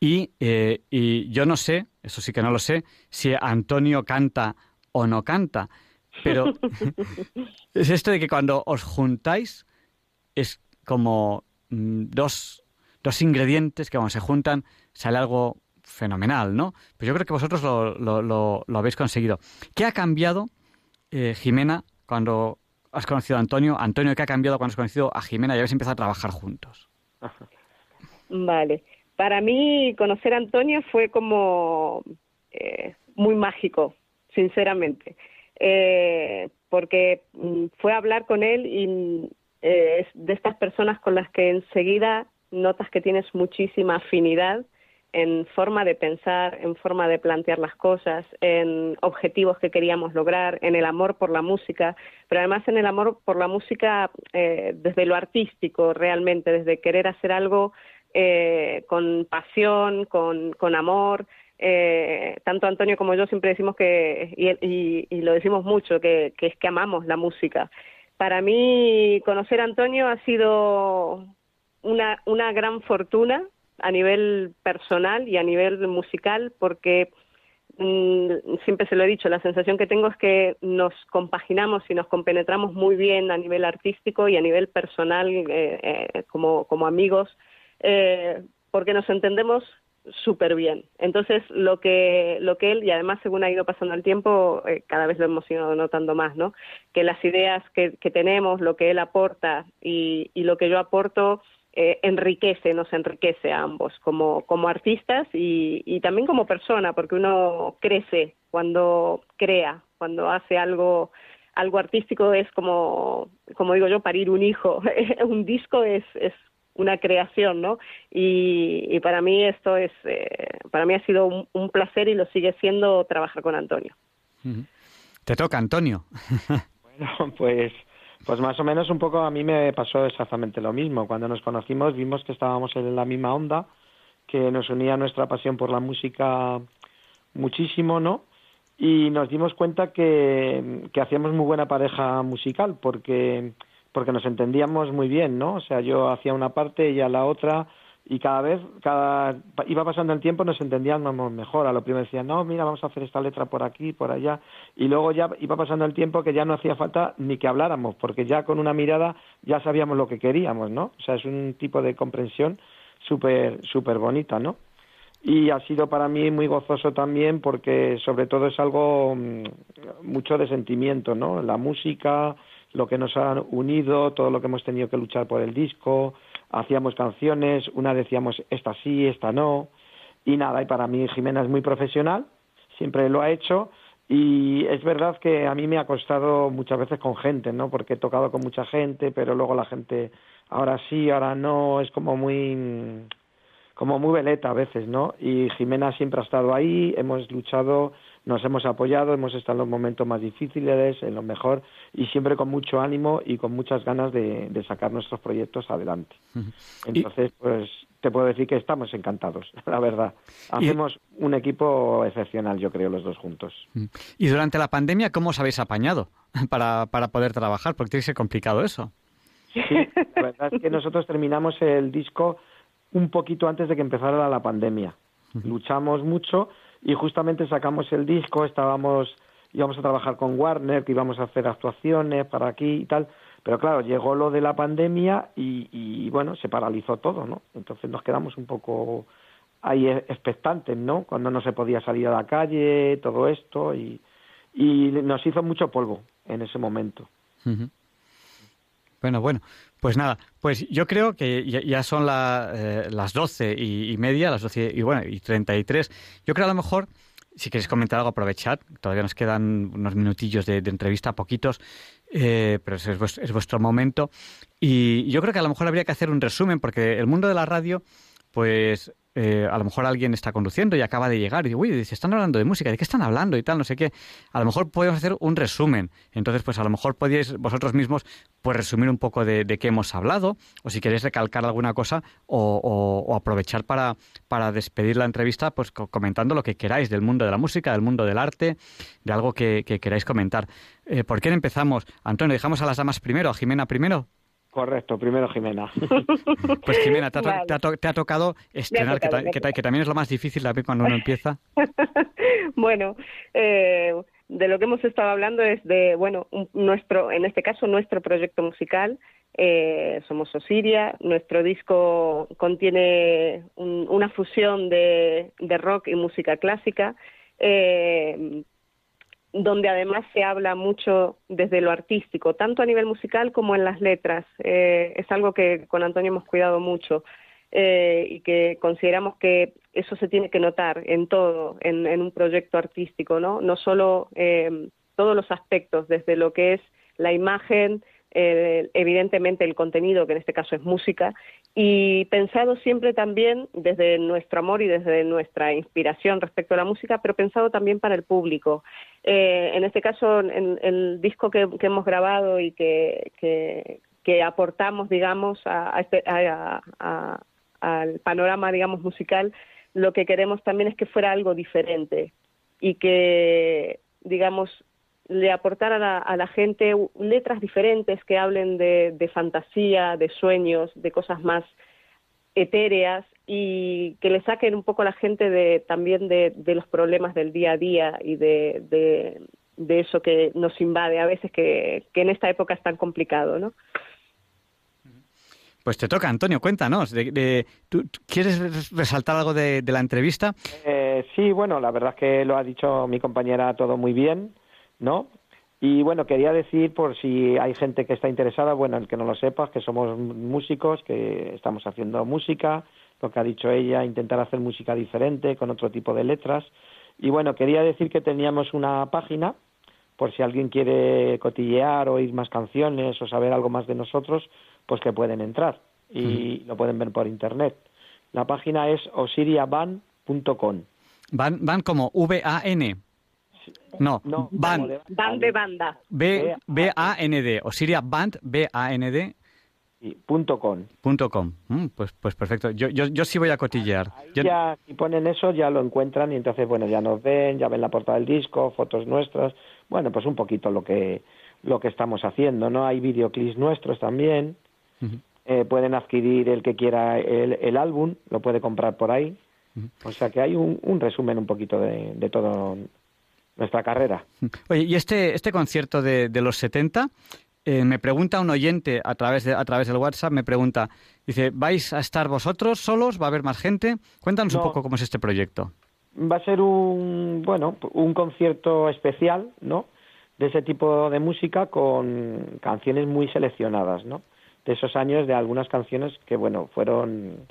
Y, eh, y yo no sé, eso sí que no lo sé, si Antonio canta o no canta, pero [LAUGHS] es esto de que cuando os juntáis es como mm, dos, dos ingredientes que cuando se juntan sale algo fenomenal, ¿no? Pues yo creo que vosotros lo, lo, lo- lo habéis conseguido. ¿Qué ha cambiado, eh, Jimena, cuando has conocido a Antonio? Antonio, ¿qué ha cambiado cuando has conocido a Jimena y habéis empezado a trabajar juntos? Vale. Para mí, conocer a Antonio fue como eh, muy mágico, sinceramente. Eh, porque mm, fue hablar con él y mm, eh, de estas personas con las que enseguida notas que tienes muchísima afinidad en forma de pensar, en forma de plantear las cosas, en objetivos que queríamos lograr, en el amor por la música, pero además en el amor por la música eh, desde lo artístico realmente, desde querer hacer algo eh, con pasión, con, con amor. Eh, tanto Antonio como yo siempre decimos que, y, y- y lo decimos mucho, que, que es que amamos la música. Para mí, conocer a Antonio ha sido una, una gran fortuna a nivel personal y a nivel musical, porque mm, siempre se lo he dicho, la sensación que tengo es que nos compaginamos y nos compenetramos muy bien a nivel artístico y a nivel personal eh, eh, como, como amigos, eh, porque nos entendemos súper bien. Entonces, lo que, lo que él, y además según ha ido pasando el tiempo, eh, cada vez lo hemos ido notando más, ¿no? Que las ideas que, que tenemos, lo que él aporta y, y lo que yo aporto, eh, enriquece, nos enriquece a ambos como, como artistas y, y también como persona, porque uno crece cuando crea, cuando hace algo algo artístico es como, como digo yo, parir un hijo. [LAUGHS] un disco es, es una creación, ¿no? Y, y para mí esto es, eh, para mí ha sido un, un placer y lo sigue siendo trabajar con Antonio. Te toca, Antonio. [LAUGHS] Bueno, pues, pues más o menos un poco a mí me pasó exactamente lo mismo. Cuando nos conocimos vimos que estábamos en la misma onda, que nos unía nuestra pasión por la música muchísimo, ¿no? Y nos dimos cuenta que, que hacíamos muy buena pareja musical porque, porque nos entendíamos muy bien, ¿no? O sea, yo hacía una parte, ella la otra, y cada vez, cada iba pasando el tiempo, nos entendíamos mejor. A lo primero decían, no, mira, vamos a hacer esta letra por aquí, por allá. Y luego ya iba pasando el tiempo que ya no hacía falta ni que habláramos, porque ya con una mirada ya sabíamos lo que queríamos, ¿no? O sea, es un tipo de comprensión súper, súper bonita, ¿no? Y ha sido para mí muy gozoso también porque sobre todo es algo mm, mucho de sentimiento, ¿no? La música lo que nos ha unido, todo lo que hemos tenido que luchar por el disco, hacíamos canciones, una decíamos esta sí, esta no, y nada, y para mí Jimena es muy profesional, siempre lo ha hecho, y es verdad que a mí me ha costado muchas veces con gente, ¿no? Porque he tocado con mucha gente, pero luego la gente ahora sí, ahora no, es como muy como muy veleta a veces, ¿no? Y Jimena siempre ha estado ahí, hemos luchado, nos hemos apoyado, hemos estado en los momentos más difíciles, en lo mejor, y siempre con mucho ánimo y con muchas ganas de, sacar nuestros proyectos adelante. Entonces, pues te puedo decir que estamos encantados, [LAUGHS] la verdad. Hacemos un equipo excepcional, yo creo, los dos juntos. Y durante la pandemia, ¿cómo os habéis apañado [LAUGHS] para, para poder trabajar? Porque tiene que ser complicado eso. Sí, la verdad es que nosotros terminamos el disco un poquito antes de que empezara la pandemia. Luchamos mucho y justamente sacamos el disco, estábamos íbamos a trabajar con Warner, que íbamos a hacer actuaciones para aquí y tal, pero claro, llegó lo de la pandemia y, bueno, se paralizó todo, ¿no? Entonces nos quedamos un poco ahí e, expectantes, ¿no? Cuando no se podía salir a la calle, todo esto, y, y nos hizo mucho polvo en ese momento. Bueno, bueno, pues nada, pues yo creo que ya, son eh, las doce y, media, las doce y bueno, y treinta y tres. Yo creo a lo mejor, si queréis comentar algo, aprovechad. Todavía nos quedan unos minutillos de, entrevista, poquitos, eh, pero es, es, vuestro momento. Y yo creo que a lo mejor habría que hacer un resumen, porque el mundo de la radio, pues eh, a lo mejor alguien está conduciendo y acaba de llegar y dice, uy, están hablando de música, ¿de qué están hablando? y tal, no sé qué. A lo mejor podemos hacer un resumen. Entonces, pues a lo mejor podíais vosotros mismos pues resumir un poco de, qué hemos hablado, o si queréis recalcar alguna cosa, o, aprovechar para, para despedir la entrevista, pues comentando lo que queráis del mundo de la música, del mundo del arte, de algo que, queráis comentar. Eh, ¿Por qué empezamos? Antonio, dejamos a las damas primero, a Jimena primero. Correcto, primero Jimena. [LAUGHS] Pues Jimena, te ha, tocado estrenar, que, también es lo más difícil también cuando uno empieza. [LAUGHS] bueno, eh, de lo que hemos estado hablando es de, bueno, nuestro, en este caso nuestro proyecto musical, eh, somos Osiria, nuestro disco contiene una fusión de, de, rock y música clásica. Eh, donde además se habla mucho desde lo artístico, tanto a nivel musical como en las letras. Eh, es algo que con Antonio hemos cuidado mucho eh, y que consideramos que eso se tiene que notar en todo, en, un proyecto artístico, ¿no? No solo eh, todos los aspectos, desde lo que es la imagen, eh, evidentemente el contenido, que en este caso es música, y pensado siempre también desde nuestro amor y desde nuestra inspiración respecto a la música, pero pensado también para el público. Eh, en este caso, en, el disco que, hemos grabado y que, que, aportamos, digamos, este, al panorama, digamos, musical, lo que queremos también es que fuera algo diferente y que, digamos, le aportar a la, gente letras diferentes que hablen de, fantasía, de sueños, de cosas más etéreas y que le saquen un poco a la gente de, también de, los problemas del día a día y de, eso que nos invade a veces que, en esta época es tan complicado, ¿no? Pues te toca, Antonio, cuéntanos. De, ¿tú, ¿Quieres resaltar algo de, la entrevista? Eh, sí, bueno, la verdad es que lo ha dicho mi compañera todo muy bien. ¿No? Y bueno, quería decir, por si hay gente que está interesada, bueno, el que no lo sepas, que somos músicos, que estamos haciendo música, lo que ha dicho ella, intentar hacer música diferente, con otro tipo de letras. Y bueno, quería decir que teníamos una página, por si alguien quiere cotillear, o oír más canciones o saber algo más de nosotros, pues que pueden entrar y lo pueden ver por internet. La página es osiriaban.com. Van, van como V-A-N. No, no band. Band de banda. B, B A N D. Osiria Band B A N D. punto com. Punto com. Mm, pues, pues perfecto. Yo, yo, yo sí voy a cotillear. Ya, si ponen eso, ya lo encuentran y entonces, bueno, ya nos ven, ya ven la portada del disco, fotos nuestras. Bueno, pues un poquito lo que, lo que estamos haciendo, ¿no? Hay videoclips nuestros también. Eh, pueden adquirir el que quiera el, el, álbum, lo puede comprar por ahí. O sea que hay un, un resumen un poquito de, de todo nuestra carrera. Oye, y este, este concierto de, de los 70, eh, me pregunta un oyente a través, de, a través del WhatsApp, me pregunta, dice, ¿vais a estar vosotros solos? ¿Va a haber más gente? Cuéntanos un poco cómo es este proyecto. Va a ser un, bueno, un concierto especial, ¿no? de ese tipo de música con canciones muy seleccionadas, ¿no? De esos años de algunas canciones que, bueno, fueron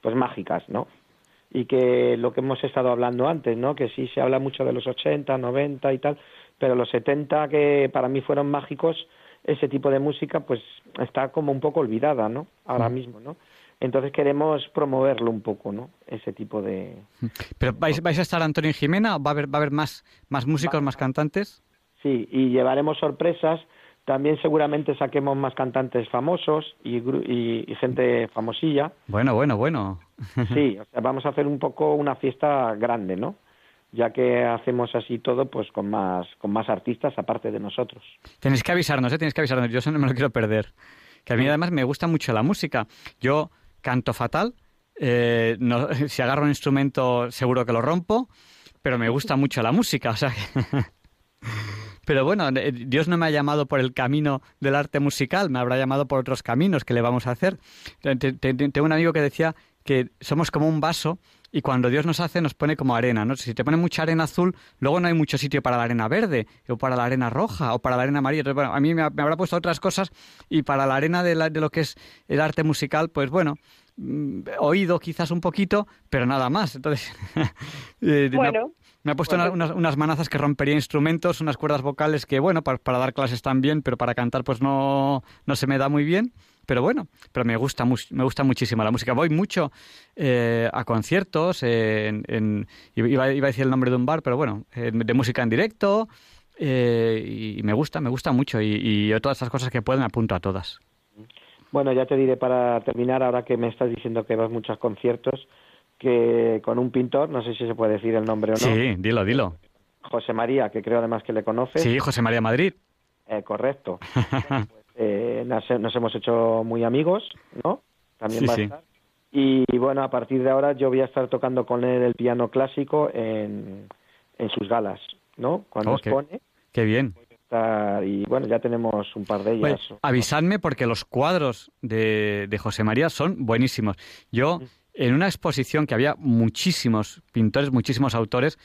pues mágicas, ¿no? Y que lo que hemos estado hablando antes, ¿no? Que sí se habla mucho de los 80, 90 y tal, pero los 70 que para mí fueron mágicos, ese tipo de música pues está como un poco olvidada, ¿no? Ahora mismo, ¿no? Entonces queremos promoverlo un poco, ¿no? Ese tipo de... ¿Pero vais, vais a estar Antonio y Jimena? ¿Va a haber, va a haber más, más músicos, más cantantes? Sí, y llevaremos sorpresas. También seguramente saquemos más cantantes famosos y, y, gente famosilla. Bueno, bueno, bueno. Sí, [LAUGHS] o sea, vamos a hacer un poco una fiesta grande, ¿no? Ya que hacemos así todo, pues con más, con más artistas aparte de nosotros. Tenéis que avisarnos, ¿eh? Tenéis que avisarnos. Yo eso no me lo quiero perder. Que a mí además me gusta mucho la música. Yo canto fatal. Eh, no, [LAUGHS] si agarro un instrumento seguro que lo rompo, pero me gusta mucho la música. O sea [LAUGHS] Pero bueno, eh, Dios no me ha llamado por el camino del arte musical, me habrá llamado por otros caminos que le vamos a hacer. Tengo un amigo que decía que somos como un vaso y cuando Dios nos hace nos pone como arena, ¿no? Si te pone mucha arena azul, luego no hay mucho sitio para la arena verde, o para la arena roja, o para la arena amarilla. A mí me, habrá puesto otras cosas y para la arena de, de lo que es el arte musical, pues bueno, mm, oído quizás un poquito, pero nada más. Entonces, [LAUGHS] eh, bueno. Me ha puesto unas, manazas que rompería instrumentos, unas cuerdas vocales que, bueno, para, dar clases están bien, pero para cantar pues no, no se me da muy bien. Pero bueno, pero me gusta, me gusta muchísimo la música. Voy mucho eh, a conciertos, en, iba, a decir el nombre de un bar, pero bueno, de música en directo, eh, y me gusta, me gusta mucho. Y, y todas esas cosas que pueden apunto a todas. Bueno, ya te diré para terminar, ahora que me estás diciendo que vas muchos conciertos, que con un pintor, no sé si se puede decir el nombre o no. Sí, dilo, dilo. José María, que creo además que le conoce. Sí, José María Madrid. Eh, correcto. [LAUGHS] eh, nos, hemos hecho muy amigos, ¿no? También va a estar. Y, bueno, a partir de ahora yo voy a estar tocando con él el piano clásico en, en sus galas, ¿no? Cuando expone. Qué bien. Y bueno, ya tenemos un par de ellas. avisadme porque los cuadros de, de José María son buenísimos. Yo en una exposición que había muchísimos pintores, muchísimos autores,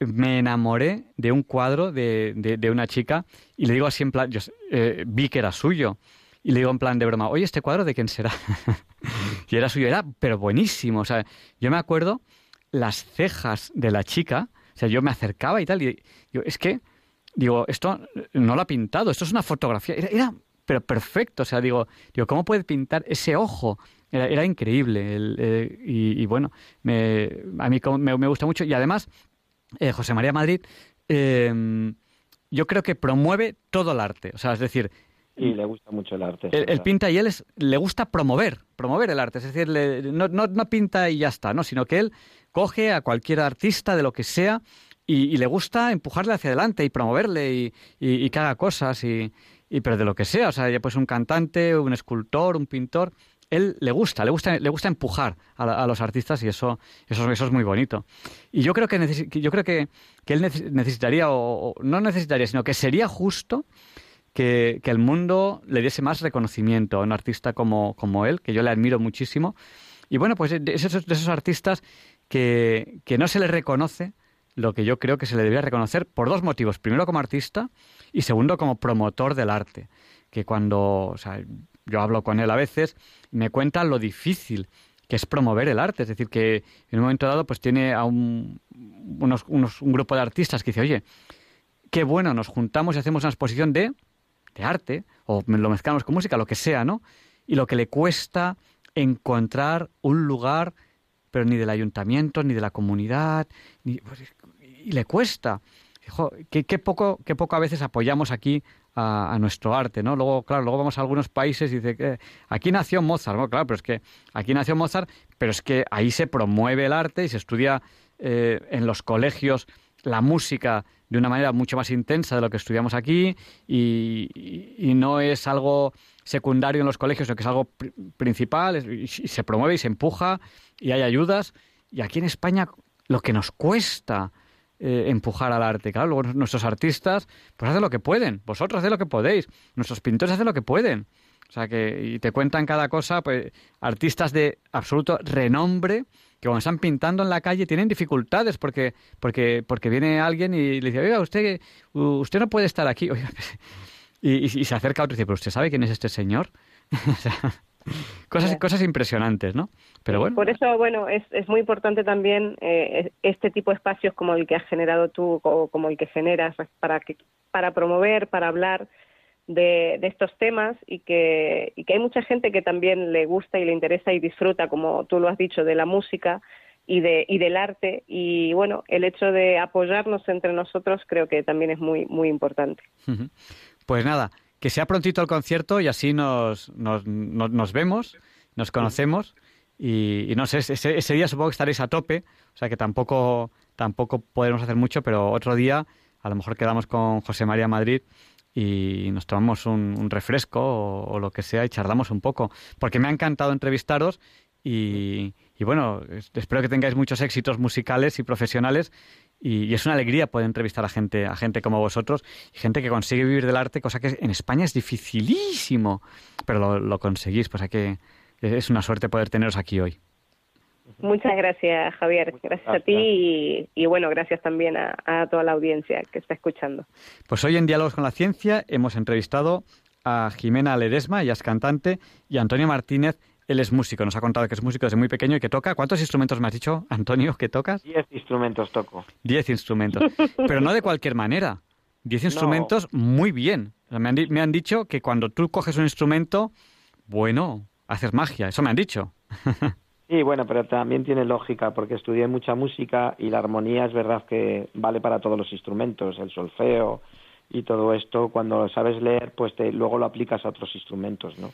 me enamoré de un cuadro de, de, una chica y le digo así en plan, yo eh, vi que era suyo y le digo en plan de broma, oye, ¿este cuadro de quién será? [LAUGHS] y era suyo, era pero buenísimo, o sea, yo me acuerdo las cejas de la chica, o sea, yo me acercaba y tal, y yo, es que, digo, esto no lo ha pintado, esto es una fotografía, era, era pero perfecto, o sea, digo, digo, ¿cómo puede pintar ese ojo? Era, increíble. Eh, y, bueno, me, a mí me, gusta mucho. Y además, eh, José María Madrid, em, yo creo que promueve todo el arte. O sea, es decir, y le gusta mucho el arte. Él, pinta y él es, le gusta promover, promover el arte. Es decir, no, no, no, pinta y ya está, ¿no? Sino que él coge a cualquier artista de lo que sea y, le gusta empujarle hacia adelante y promoverle y, y, que haga cosas y, y, pero de lo que sea. O sea, ya pues un cantante, un escultor, un pintor él le gusta, le gusta, le gusta empujar a, los artistas y eso, eso, es muy bonito. Y yo creo que, yo creo que, él necesitaría, o, no necesitaría, sino que sería justo que, el mundo le diese más reconocimiento a un artista como, como él, que yo le admiro muchísimo. Y bueno, pues de esos, de esos artistas que, que no se le reconoce lo que yo creo que se le debería reconocer por dos motivos. Primero como artista y segundo como promotor del arte que cuando, yo hablo con él a veces, me cuenta lo difícil que es promover el arte. Es decir, que en un momento dado pues tiene a un, unos, unos, un grupo de artistas que dice, oye, qué bueno, nos juntamos y hacemos una exposición de, de arte, o lo mezclamos con música, lo que sea, ¿no? Y lo que le cuesta encontrar un lugar, pero ni del ayuntamiento, ni de la comunidad, ni, pues, y le cuesta. Qué, qué, poco, qué a veces apoyamos aquí a, nuestro arte, ¿no? Luego, claro, luego vamos a algunos países y dice que aquí nació Mozart, ¿no? Claro, pero es que aquí nació Mozart, pero es que ahí se promueve el arte y se estudia eh, en los colegios la música de una manera mucho más intensa de lo que estudiamos aquí y, no es algo secundario en los colegios, sino que es algo principal y, se promueve y se empuja y hay ayudas. Y aquí en España lo que nos cuesta eh, empujar al arte. Claro, luego nuestros artistas pues hacen lo que pueden, vosotros hacen lo que podéis, nuestros pintores hacen lo que pueden. O sea que y te cuentan cada cosa, pues artistas de absoluto renombre que cuando están pintando en la calle tienen dificultades porque porque porque viene alguien y le dice, "Oiga, usted usted no puede estar aquí." [LAUGHS] Oiga, [LAUGHS] y, y, se acerca a otro y dice, "¿Pero usted sabe quién es este señor?" [LAUGHS] o sea, [LAUGHS] cosas cosas impresionantes, ¿no? Pero bueno. Por eso, bueno, es, es muy importante también eh, este tipo de espacios como el que has generado tú o como el que generas para que para promover, para hablar de, de, estos temas y que, y que hay mucha gente que también le gusta y le interesa y disfruta, como tú lo has dicho, de la música y, de, y del arte. Y bueno, el hecho de apoyarnos entre nosotros creo que también es muy, muy importante. Pues nada, que sea prontito el concierto y así nos, nos, nos, nos vemos, nos conocemos. Y, no sé, ese, ese, día supongo que estaréis a tope, o sea que tampoco, tampoco podremos hacer mucho, pero otro día a lo mejor quedamos con José María Madrid y nos tomamos un, un refresco o, o, lo que sea y charlamos un poco, porque me ha encantado entrevistaros y, y bueno, espero que tengáis muchos éxitos musicales y profesionales y, y, es una alegría poder entrevistar a gente, a gente como vosotros y gente que consigue vivir del arte, cosa que en España es dificilísimo, pero lo, lo conseguís, pues hay que es una suerte poder teneros aquí hoy. Muchas gracias, Javier. Gracias, gracias. a ti y, y, bueno, gracias también a, a, toda la audiencia que está escuchando. Pues hoy en Diálogos con la Ciencia hemos entrevistado a Jimena Ledesma, ella es cantante, y a Antonio Martínez, él es músico. Nos ha contado que es músico desde muy pequeño y que toca. ¿Cuántos instrumentos me has dicho, Antonio, que tocas? Diez instrumentos toco. Diez instrumentos. [LAUGHS] Pero no de cualquier manera. Diez instrumentos no. muy bien. Me han, me han dicho que cuando tú coges un instrumento, bueno, hacer magia, eso me han dicho. [LAUGHS] sí, bueno, pero también tiene lógica, porque estudié mucha música y la armonía es verdad que vale para todos los instrumentos, el solfeo y todo esto, cuando sabes leer, pues te, luego lo aplicas a otros instrumentos, ¿no?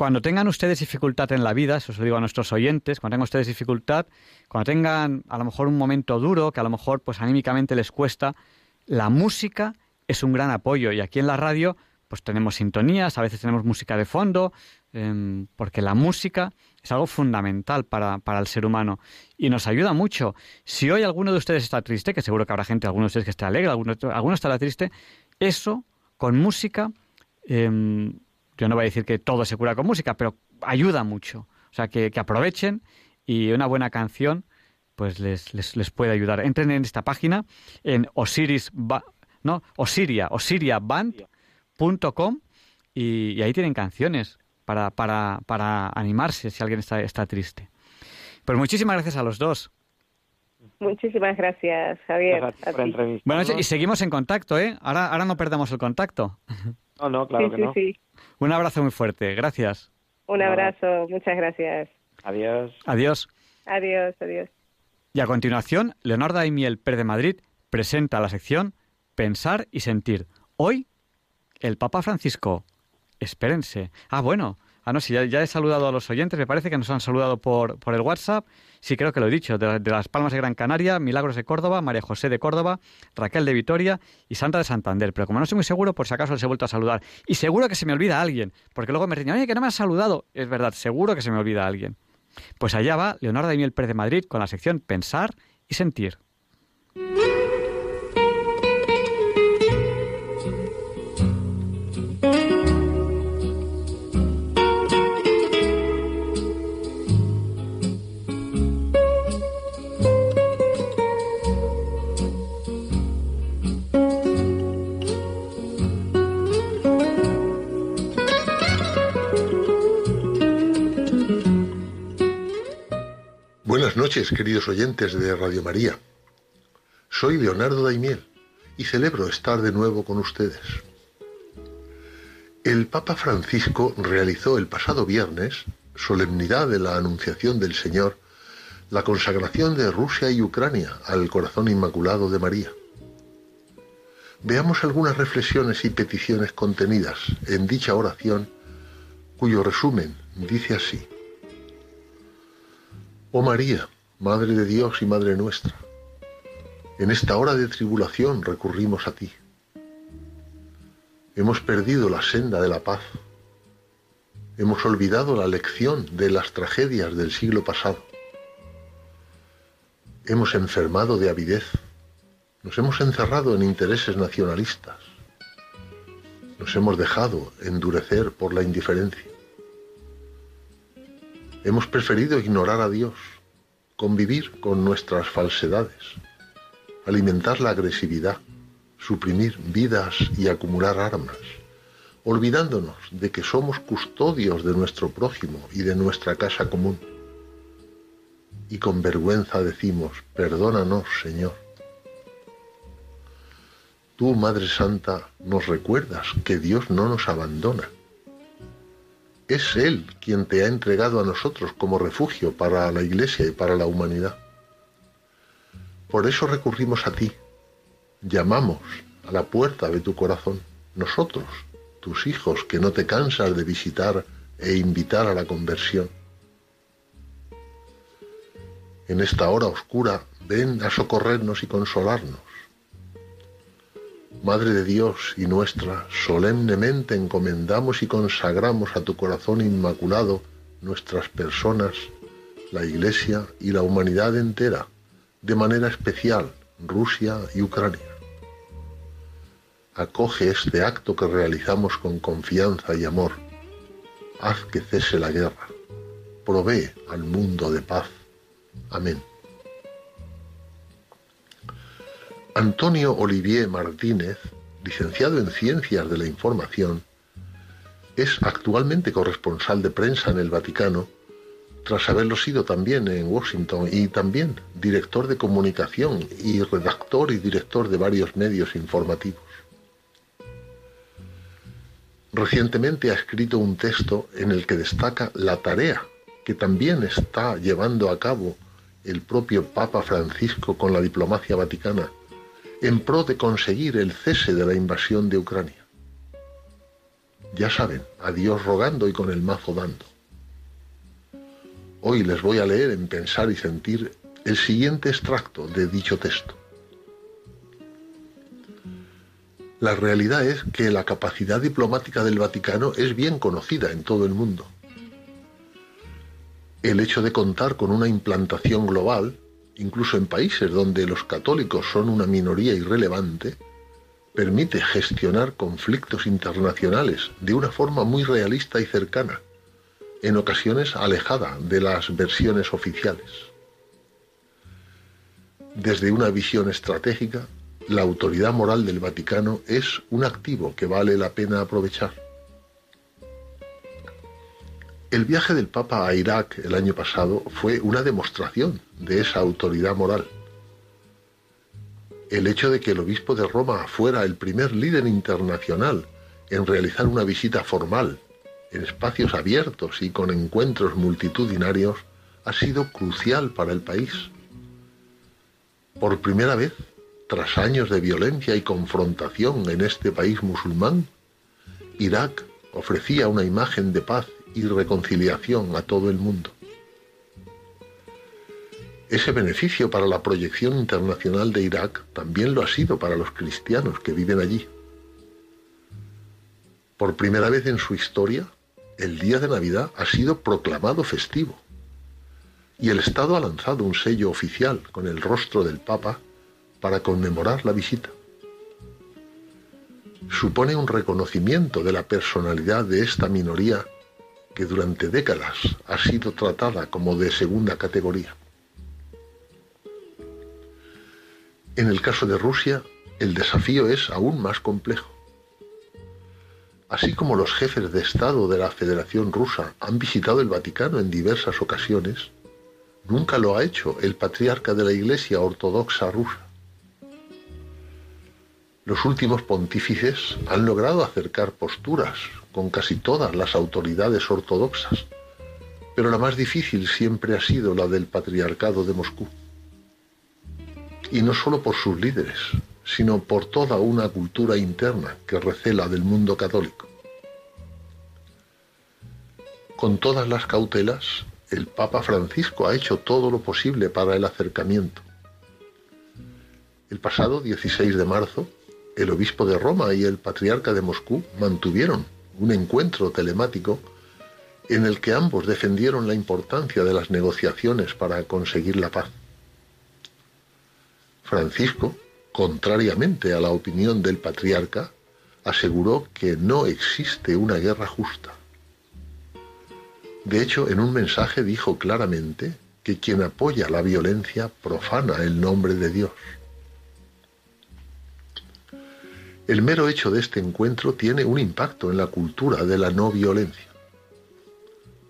Cuando tengan ustedes dificultad en la vida, eso se lo digo a nuestros oyentes, cuando tengan ustedes dificultad, cuando tengan a lo mejor un momento duro, que a lo mejor pues anímicamente les cuesta, la música es un gran apoyo y aquí en la radio pues tenemos sintonías, a veces tenemos música de fondo, eh, porque la música es algo fundamental para, para, el ser humano y nos ayuda mucho. Si hoy alguno de ustedes está triste, que seguro que habrá gente, alguno de ustedes que esté alegre, alguno, alguno estará triste, eso con música, eh, yo no voy a decir que todo se cura con música, pero ayuda mucho. O sea, que, que aprovechen y una buena canción pues les, les, les, puede ayudar. Entren en esta página, en Osiris, no, Osiria, osiriaband.com y, y ahí tienen canciones para, para, para animarse si alguien está, está triste. Pues muchísimas gracias a los dos. Muchísimas gracias, Javier. Gracias por Buenas noches y seguimos en contacto, ¿eh? Ahora, ahora no perdamos el contacto. No, no, claro sí, que no. Sí, sí. Un abrazo muy fuerte, gracias. Un abrazo, muchas gracias. Adiós. Adiós. Adiós, adiós. Y a continuación, Leonardo Aimiel Pérez de Madrid presenta la sección Pensar y Sentir. Hoy, el Papa Francisco. Espérense. Ah, bueno. Ah, no, sí, ya, ya, he saludado a los oyentes. Me parece que nos han saludado por, por el WhatsApp. Sí, creo que lo he dicho. De, de, Las Palmas de Gran Canaria, Milagros de Córdoba, María José de Córdoba, Raquel de Vitoria y Santa de Santander. Pero como no estoy muy seguro, por si acaso les he vuelto a saludar. Y seguro que se me olvida alguien. Porque luego me riñen, oye, que no me has saludado. Es verdad, seguro que se me olvida alguien. Pues allá va Leonardo de Miel Pérez de Madrid con la sección Pensar y Sentir. Buenas noches, queridos oyentes de Radio María. Soy Leonardo Daimiel y celebro estar de nuevo con ustedes. El Papa Francisco realizó el pasado viernes, solemnidad de la Anunciación del Señor, la consagración de Rusia y Ucrania al corazón inmaculado de María. Veamos algunas reflexiones y peticiones contenidas en dicha oración, cuyo resumen dice así. Oh María, Madre de Dios y Madre nuestra, en esta hora de tribulación recurrimos a ti. Hemos perdido la senda de la paz. Hemos olvidado la lección de las tragedias del siglo pasado. Hemos enfermado de avidez. Nos hemos encerrado en intereses nacionalistas. Nos hemos dejado endurecer por la indiferencia. Hemos preferido ignorar a Dios, convivir con nuestras falsedades, alimentar la agresividad, suprimir vidas y acumular armas, olvidándonos de que somos custodios de nuestro prójimo y de nuestra casa común. Y con vergüenza decimos, perdónanos, Señor. Tú, Madre Santa, nos recuerdas que Dios no nos abandona es Él quien te ha entregado a nosotros como refugio para la Iglesia y para la humanidad. Por eso recurrimos a ti. Llamamos a la puerta de tu corazón, nosotros, tus hijos, que no te cansas de visitar e invitar a la conversión. En esta hora oscura, ven a socorrernos y consolarnos Madre de Dios y nuestra, solemnemente encomendamos y consagramos a tu corazón inmaculado nuestras personas, la Iglesia y la humanidad entera, de manera especial Rusia y Ucrania. Acoge este acto que realizamos con confianza y amor. Haz que cese la guerra. Provee al mundo de paz. Amén. Antonio Olivier Martínez, licenciado en Ciencias de la Información, es actualmente corresponsal de prensa en el Vaticano, tras haberlo sido también en Washington y también director de comunicación y redactor y director de varios medios informativos. Recientemente ha escrito un texto en el que destaca la tarea que también está llevando a cabo el propio Papa Francisco con la diplomacia vaticana en pro de conseguir el cese de la invasión de Ucrania. Ya saben, a Dios rogando y con el mazo dando. Hoy les voy a leer en Pensar y Sentir el siguiente extracto de dicho texto. La realidad es que la capacidad diplomática del Vaticano es bien conocida en todo el mundo. El hecho de contar con una implantación global incluso en países donde los católicos son una minoría irrelevante, permite gestionar conflictos internacionales de una forma muy realista y cercana, en ocasiones alejada de las versiones oficiales. Desde una visión estratégica, la autoridad moral del Vaticano es un activo que vale la pena aprovechar. El viaje del Papa a Irak el año pasado fue una demostración de esa autoridad moral. El hecho de que el obispo de Roma fuera el primer líder internacional en realizar una visita formal en espacios abiertos y con encuentros multitudinarios ha sido crucial para el país. Por primera vez, tras años de violencia y confrontación en este país musulmán, Irak ofrecía una imagen de paz y reconciliación a todo el mundo. Ese beneficio para la proyección internacional de Irak también lo ha sido para los cristianos que viven allí. Por primera vez en su historia, el día de Navidad ha sido proclamado festivo y el Estado ha lanzado un sello oficial con el rostro del Papa para conmemorar la visita. Supone un reconocimiento de la personalidad de esta minoría que durante décadas ha sido tratada como de segunda categoría. En el caso de Rusia, el desafío es aún más complejo. Así como los jefes de Estado de la Federación Rusa han visitado el Vaticano en diversas ocasiones, nunca lo ha hecho el patriarca de la Iglesia Ortodoxa rusa. Los últimos pontífices han logrado acercar posturas con casi todas las autoridades ortodoxas, pero la más difícil siempre ha sido la del patriarcado de Moscú. Y no solo por sus líderes, sino por toda una cultura interna que recela del mundo católico. Con todas las cautelas, el Papa Francisco ha hecho todo lo posible para el acercamiento. El pasado 16 de marzo, el obispo de Roma y el patriarca de Moscú mantuvieron un encuentro telemático en el que ambos defendieron la importancia de las negociaciones para conseguir la paz. Francisco, contrariamente a la opinión del patriarca, aseguró que no existe una guerra justa. De hecho, en un mensaje dijo claramente que quien apoya la violencia profana el nombre de Dios. El mero hecho de este encuentro tiene un impacto en la cultura de la no violencia.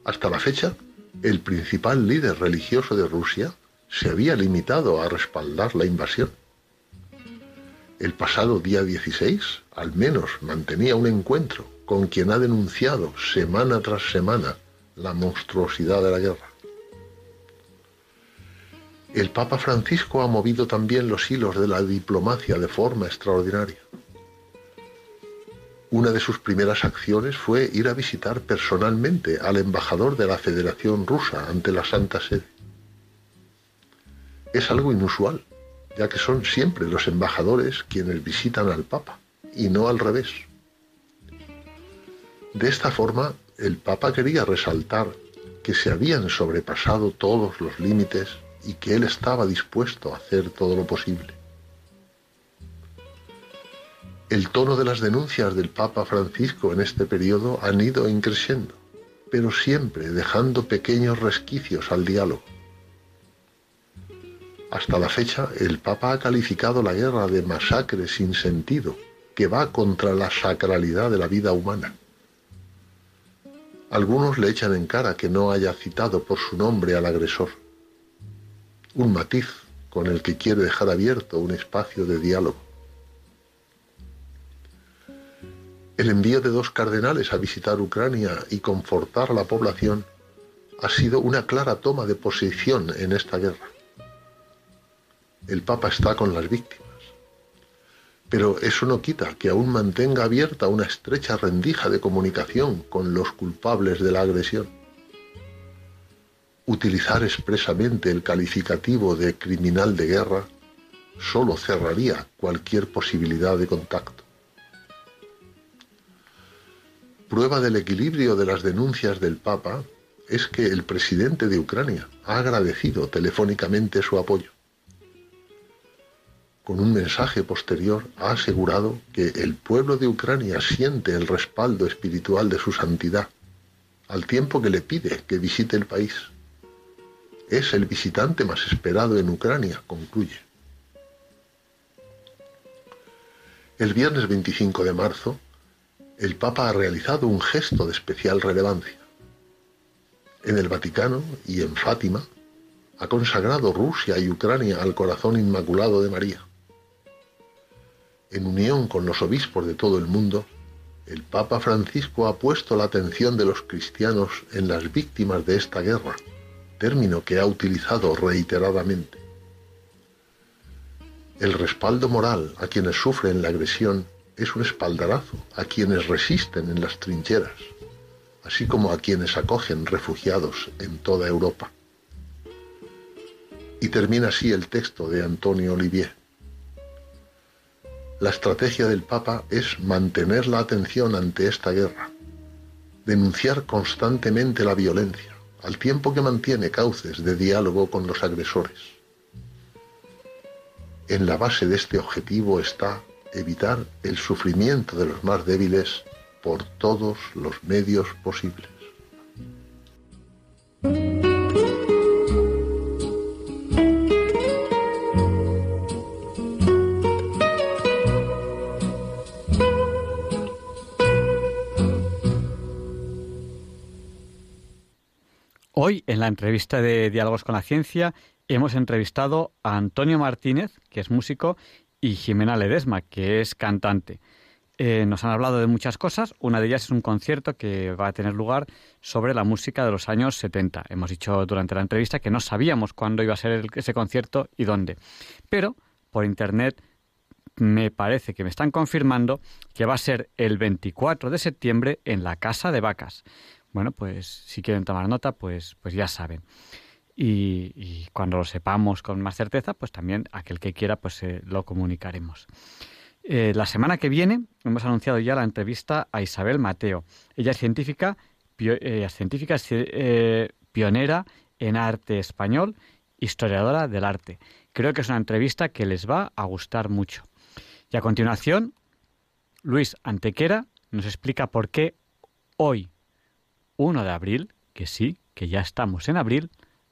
Hasta la fecha, el principal líder religioso de Rusia se había limitado a respaldar la invasión. El pasado día 16, al menos, mantenía un encuentro con quien ha denunciado semana tras semana la monstruosidad de la guerra. El Papa Francisco ha movido también los hilos de la diplomacia de forma extraordinaria. Una de sus primeras acciones fue ir a visitar personalmente al embajador de la Federación Rusa ante la Santa Sede. Es algo inusual, ya que son siempre los embajadores quienes visitan al Papa, y no al revés. De esta forma, el Papa quería resaltar que se habían sobrepasado todos los límites y que él estaba dispuesto a hacer todo lo posible. El tono de las denuncias del Papa Francisco en este periodo han ido increciendo, pero siempre dejando pequeños resquicios al diálogo. Hasta la fecha, el Papa ha calificado la guerra de masacre sin sentido, que va contra la sacralidad de la vida humana. Algunos le echan en cara que no haya citado por su nombre al agresor. Un matiz con el que quiere dejar abierto un espacio de diálogo. El envío de dos cardenales a visitar Ucrania y confortar a la población ha sido una clara toma de posición en esta guerra. El Papa está con las víctimas. Pero eso no quita que aún mantenga abierta una estrecha rendija de comunicación con los culpables de la agresión. Utilizar expresamente el calificativo de criminal de guerra solo cerraría cualquier posibilidad de contacto. Prueba del equilibrio de las denuncias del Papa es que el presidente de Ucrania ha agradecido telefónicamente su apoyo. Con un mensaje posterior ha asegurado que el pueblo de Ucrania siente el respaldo espiritual de su santidad, al tiempo que le pide que visite el país. Es el visitante más esperado en Ucrania, concluye. El viernes 25 de marzo, el Papa ha realizado un gesto de especial relevancia. En el Vaticano y en Fátima ha consagrado Rusia y Ucrania al corazón inmaculado de María. En unión con los obispos de todo el mundo, el Papa Francisco ha puesto la atención de los cristianos en las víctimas de esta guerra, término que ha utilizado reiteradamente. El respaldo moral a quienes sufren la agresión es un espaldarazo a quienes resisten en las trincheras, así como a quienes acogen refugiados en toda Europa. Y termina así el texto de Antonio Olivier. La estrategia del Papa es mantener la atención ante esta guerra, denunciar constantemente la violencia, al tiempo que mantiene cauces de diálogo con los agresores. En la base de este objetivo está evitar el sufrimiento de los más débiles por todos los medios posibles. Hoy, en la entrevista de Diálogos con la Ciencia, hemos entrevistado a Antonio Martínez, que es músico y Jimena Ledesma, que es cantante. Eh, nos han hablado de muchas cosas. Una de ellas es un concierto que va a tener lugar sobre la música de los años 70. Hemos dicho durante la entrevista que no sabíamos cuándo iba a ser ese concierto y dónde. Pero por internet me parece que me están confirmando que va a ser el 24 de septiembre en la Casa de Vacas. Bueno, pues si quieren tomar nota, pues, pues ya saben y, cuando lo sepamos con más certeza, pues también aquel que quiera, pues eh, lo comunicaremos. Eh, la semana que viene hemos anunciado ya la entrevista a Isabel Mateo. Ella es científica, eh, científica pionera en arte español, historiadora del arte. Creo que es una entrevista que les va a gustar mucho. Y a continuación Luis Antequera nos explica por qué hoy, 1 de abril, que sí, que ya estamos en abril,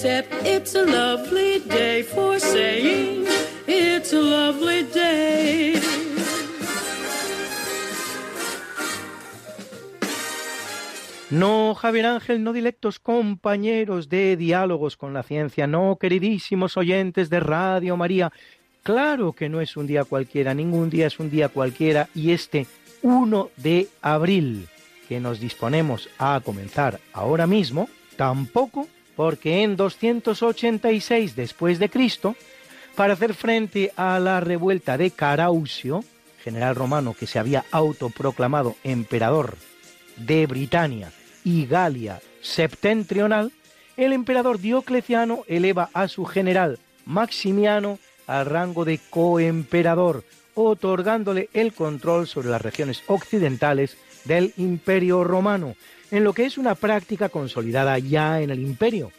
Except it's a lovely day for saying it's a lovely day. No, Javier Ángel, no directos compañeros de diálogos con la ciencia, no, queridísimos oyentes de Radio María. Claro que no es un día cualquiera, ningún día es un día cualquiera y este 1 de abril que nos disponemos a comenzar ahora mismo, tampoco porque en 286 después de Cristo, para hacer frente a la revuelta de Caraucio, general romano que se había autoproclamado emperador de Britania y Galia septentrional, el emperador Diocleciano eleva a su general Maximiano al rango de coemperador, otorgándole el control sobre las regiones occidentales del Imperio Romano, en lo que es una práctica consolidada ya en el imperio,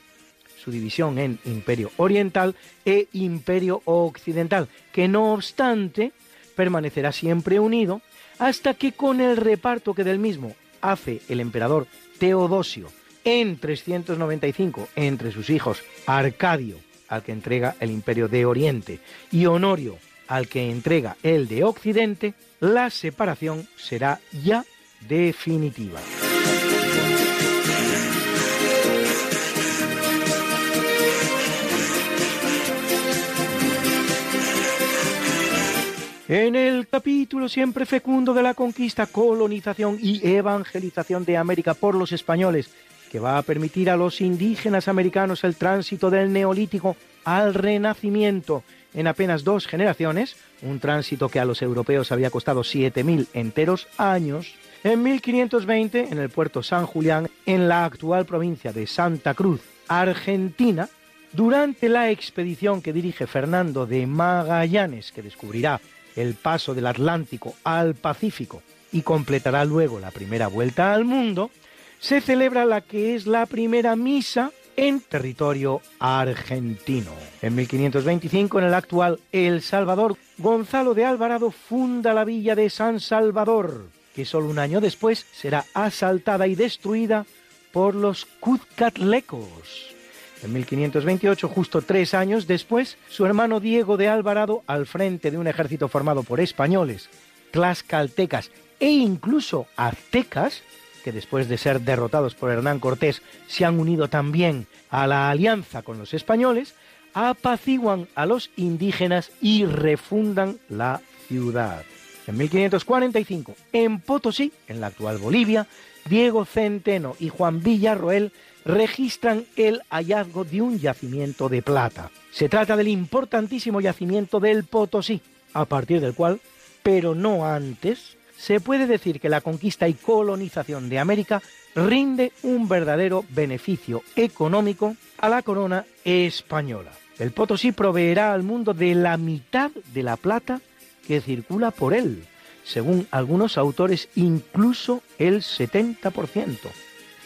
su división en Imperio Oriental e Imperio Occidental, que no obstante permanecerá siempre unido hasta que con el reparto que del mismo hace el emperador Teodosio en 395 entre sus hijos Arcadio, al que entrega el imperio de Oriente, y Honorio, al que entrega el de Occidente, la separación será ya definitiva. En el capítulo siempre fecundo de la conquista, colonización y evangelización de América por los españoles, que va a permitir a los indígenas americanos el tránsito del neolítico al renacimiento. En apenas dos generaciones, un tránsito que a los europeos había costado 7.000 enteros años, en 1520 en el puerto San Julián, en la actual provincia de Santa Cruz, Argentina, durante la expedición que dirige Fernando de Magallanes, que descubrirá el paso del Atlántico al Pacífico y completará luego la primera vuelta al mundo, se celebra la que es la primera misa en territorio argentino. En 1525, en el actual El Salvador, Gonzalo de Alvarado funda la villa de San Salvador, que solo un año después será asaltada y destruida por los Cuzcatlecos. En 1528, justo tres años después, su hermano Diego de Alvarado, al frente de un ejército formado por españoles, tlaxcaltecas e incluso aztecas, que después de ser derrotados por Hernán Cortés se han unido también a la alianza con los españoles, apaciguan a los indígenas y refundan la ciudad. En 1545, en Potosí, en la actual Bolivia, Diego Centeno y Juan Villarroel registran el hallazgo de un yacimiento de plata. Se trata del importantísimo yacimiento del Potosí, a partir del cual, pero no antes, se puede decir que la conquista y colonización de América rinde un verdadero beneficio económico a la corona española. El Potosí proveerá al mundo de la mitad de la plata que circula por él, según algunos autores incluso el 70%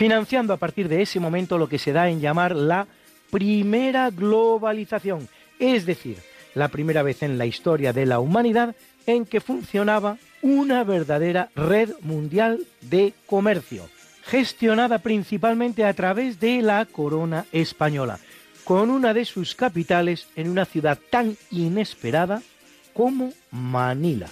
financiando a partir de ese momento lo que se da en llamar la primera globalización, es decir, la primera vez en la historia de la humanidad en que funcionaba una verdadera red mundial de comercio, gestionada principalmente a través de la corona española, con una de sus capitales en una ciudad tan inesperada como Manila.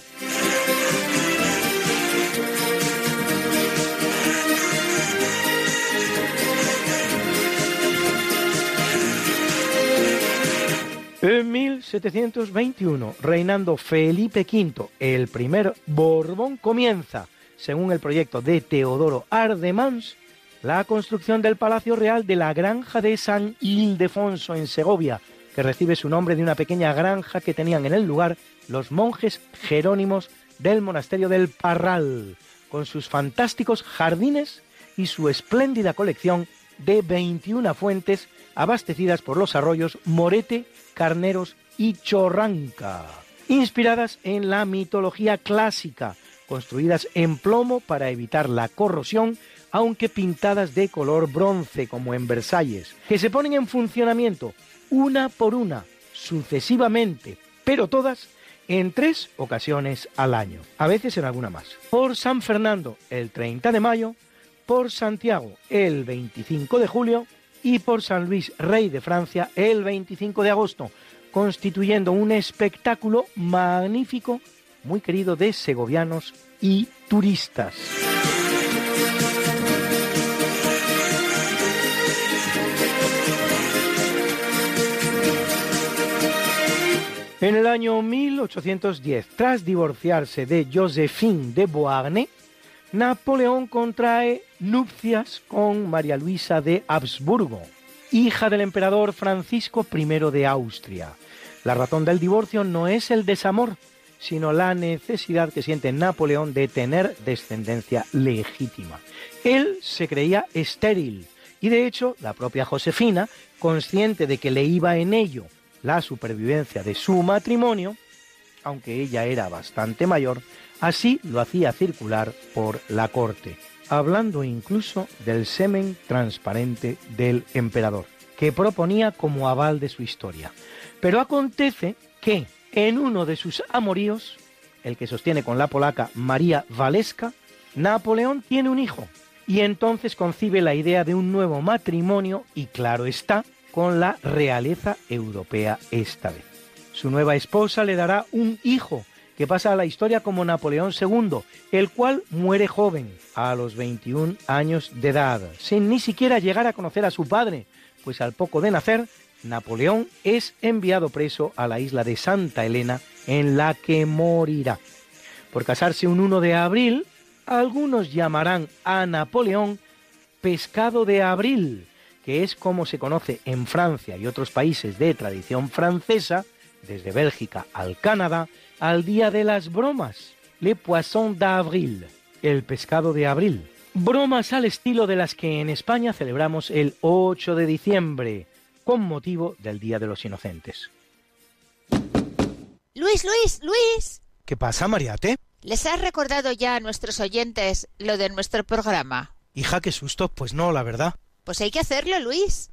En 1721, reinando Felipe V, el primer Borbón, comienza, según el proyecto de Teodoro Ardemans, la construcción del Palacio Real de la Granja de San Ildefonso en Segovia, que recibe su nombre de una pequeña granja que tenían en el lugar los monjes jerónimos del monasterio del Parral, con sus fantásticos jardines y su espléndida colección de 21 fuentes abastecidas por los arroyos Morete, Carneros y Chorranca, inspiradas en la mitología clásica, construidas en plomo para evitar la corrosión, aunque pintadas de color bronce como en Versalles, que se ponen en funcionamiento una por una, sucesivamente, pero todas en tres ocasiones al año, a veces en alguna más. Por San Fernando el 30 de mayo, por Santiago el 25 de julio y por San Luis, rey de Francia, el 25 de agosto, constituyendo un espectáculo magnífico, muy querido de segovianos y turistas. En el año 1810, tras divorciarse de Josephine de Beauharnais, Napoleón contrae nupcias con María Luisa de Habsburgo, hija del emperador Francisco I de Austria. La razón del divorcio no es el desamor, sino la necesidad que siente Napoleón de tener descendencia legítima. Él se creía estéril y de hecho la propia Josefina, consciente de que le iba en ello la supervivencia de su matrimonio, aunque ella era bastante mayor, así lo hacía circular por la corte, hablando incluso del semen transparente del emperador, que proponía como aval de su historia. Pero acontece que en uno de sus amoríos, el que sostiene con la polaca María Valeska, Napoleón tiene un hijo y entonces concibe la idea de un nuevo matrimonio y claro está, con la realeza europea esta vez. Su nueva esposa le dará un hijo que pasa a la historia como Napoleón II, el cual muere joven, a los 21 años de edad, sin ni siquiera llegar a conocer a su padre, pues al poco de nacer, Napoleón es enviado preso a la isla de Santa Elena, en la que morirá. Por casarse un 1 de abril, algunos llamarán a Napoleón pescado de abril, que es como se conoce en Francia y otros países de tradición francesa, desde Bélgica al Canadá, al Día de las Bromas, le Poisson d'Avril, el pescado de abril. Bromas al estilo de las que en España celebramos el 8 de diciembre, con motivo del Día de los Inocentes. Luis, Luis, Luis. ¿Qué pasa, Mariate? ¿Les has recordado ya a nuestros oyentes lo de nuestro programa? Hija, qué susto, pues no, la verdad. Pues hay que hacerlo, Luis.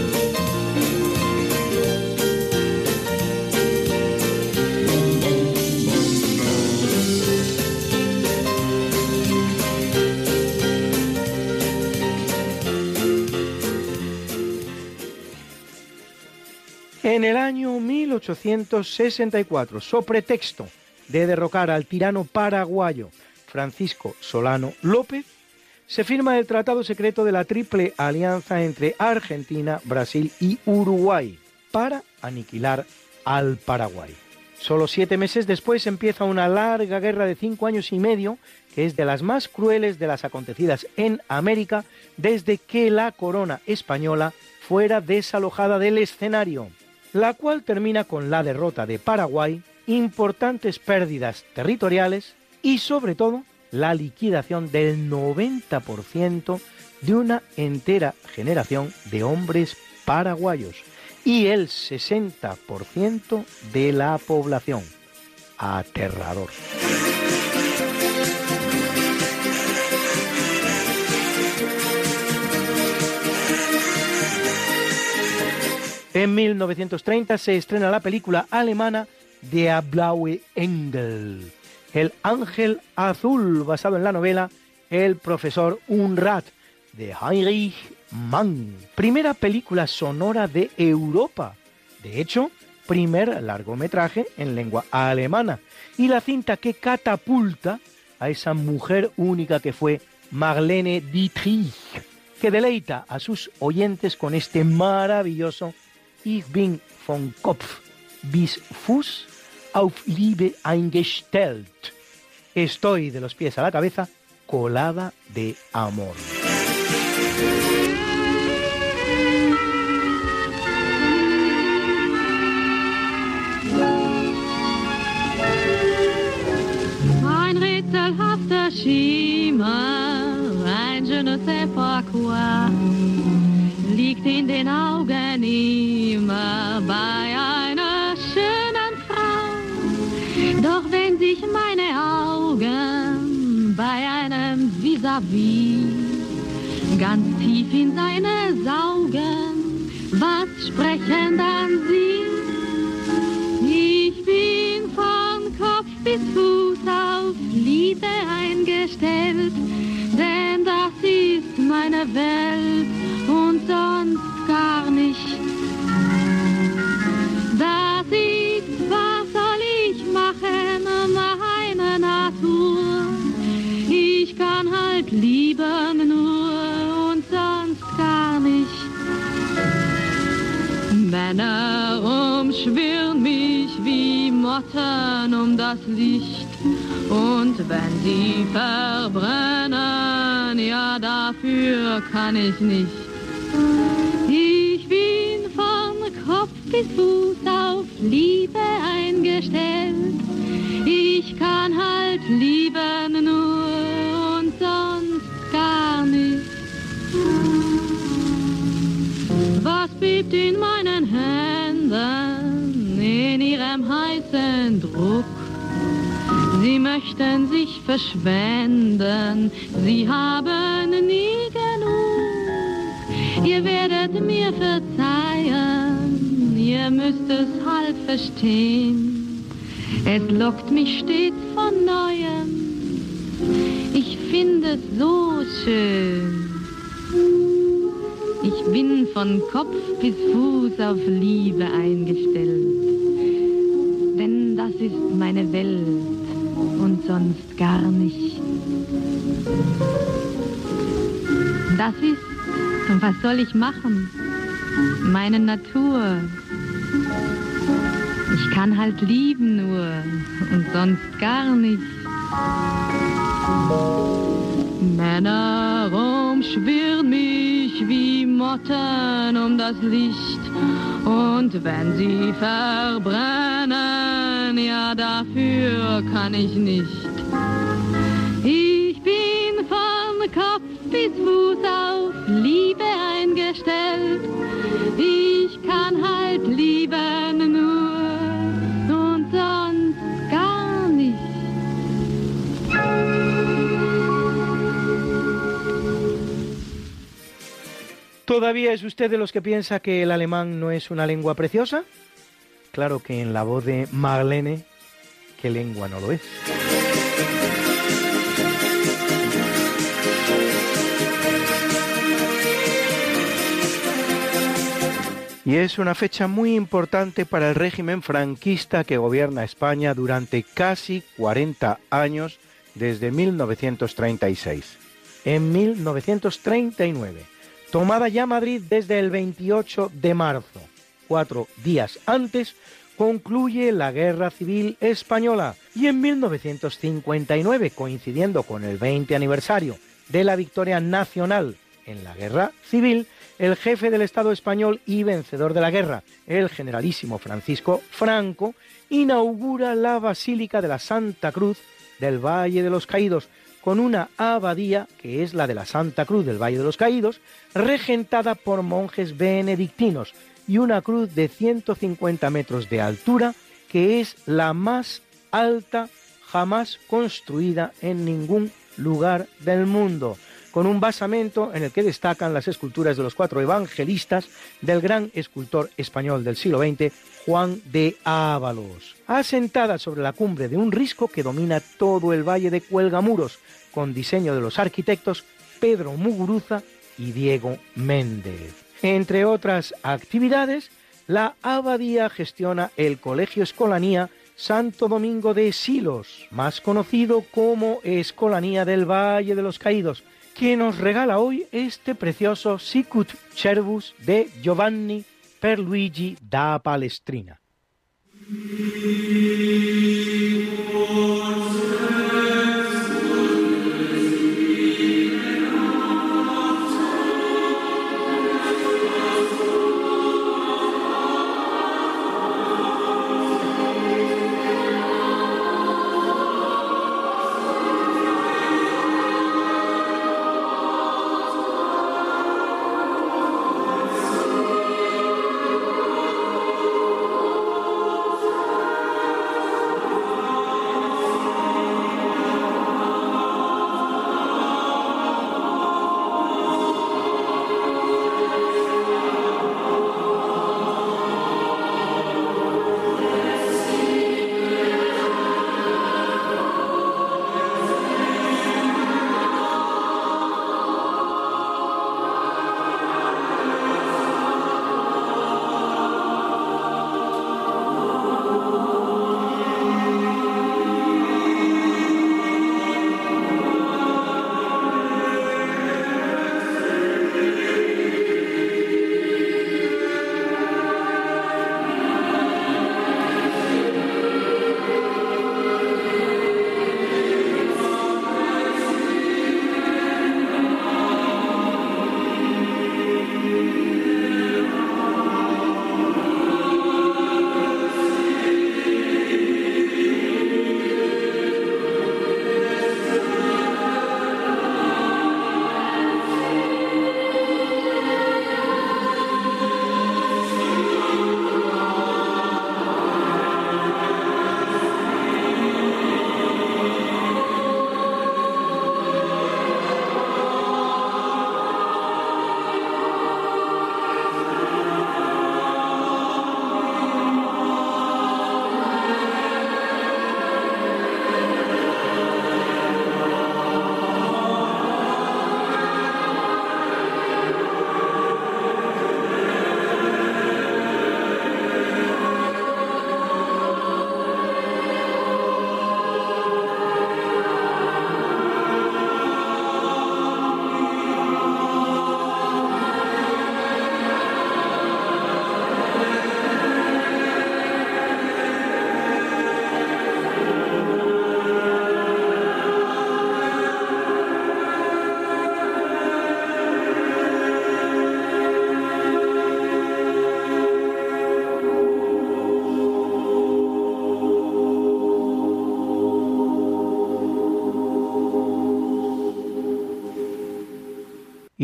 En el año 1864, so pretexto de derrocar al tirano paraguayo Francisco Solano López, se firma el Tratado Secreto de la Triple Alianza entre Argentina, Brasil y Uruguay para aniquilar al Paraguay. Solo siete meses después empieza una larga guerra de cinco años y medio, que es de las más crueles de las acontecidas en América desde que la corona española fuera desalojada del escenario, la cual termina con la derrota de Paraguay, importantes pérdidas territoriales y sobre todo la liquidación del 90% de una entera generación de hombres paraguayos y el 60% de la población. Aterrador. En 1930 se estrena la película alemana Der Blaue Engel, El Ángel Azul, basado en la novela El Profesor Unrat, de Heinrich Mann. Primera película sonora de Europa. De hecho, primer largometraje en lengua alemana. Y la cinta que catapulta a esa mujer única que fue Marlene Dietrich, que deleita a sus oyentes con este maravilloso Ich bin von Kopf bis Fuß auf Liebe eingestellt. Estoy de los pies a la cabeza colada de amor. In den Augen immer bei einer schönen Frau. Doch wenn sich meine Augen bei einem vis-à-vis ganz tief in seine saugen, was sprechen dann sie? Ich bin von Kopf bis Fuß auf Liebe eingestellt, denn das ist meine Welt und kann ich nicht. Ich bin von Kopf bis Fuß auf Liebe eingestellt. Ich kann halt lieben nur und sonst gar nicht. Was bebt in meinen Händen in ihrem heißen Druck? Sie möchten sich verschwenden, verstehen. Es lockt mich stets von neuem, ich finde es so schön. Ich bin von Kopf bis Fuß auf Liebe eingestellt. Denn das ist meine Welt und sonst gar nicht. Das ist, und was soll ich machen? Meine Natur. Ich kann halt lieben nur und sonst gar nicht. Männer umschwirren mich wie Motten um das Licht. Und wenn sie verbrennen, ja dafür kann ich nicht. Ich bin von Kopf bis Fuß auf Liebe eingestellt. Ich kann halt lieben ¿Todavía es usted de los que piensa que el alemán no es una lengua preciosa? Claro que en la voz de Marlene, ¿qué lengua no lo es? Y es una fecha muy importante para el régimen franquista que gobierna España durante casi 40 años desde 1936. En 1939, tomada ya Madrid desde el 28 de marzo, cuatro días antes, concluye la Guerra Civil Española y en 1959, coincidiendo con el 20 aniversario de la victoria nacional en la Guerra Civil, el jefe del Estado español y vencedor de la guerra, el generalísimo Francisco Franco, inaugura la Basílica de la Santa Cruz del Valle de los Caídos, con una abadía, que es la de la Santa Cruz del Valle de los Caídos, regentada por monjes benedictinos, y una cruz de 150 metros de altura, que es la más alta jamás construida en ningún lugar del mundo. con un basamento en el que destacan las esculturas de los cuatro evangelistas del gran escultor español del siglo XX, Juan de Ábalos, asentada sobre la cumbre de un risco que domina todo el valle de Cuelgamuros, con diseño de los arquitectos Pedro Muguruza y Diego Méndez. Entre otras actividades, la abadía gestiona el Colegio Escolanía Santo Domingo de Silos, más conocido como Escolanía del Valle de los Caídos, que nos regala hoy este precioso Sicut Cervus de Giovanni Perluigi da Palestrina.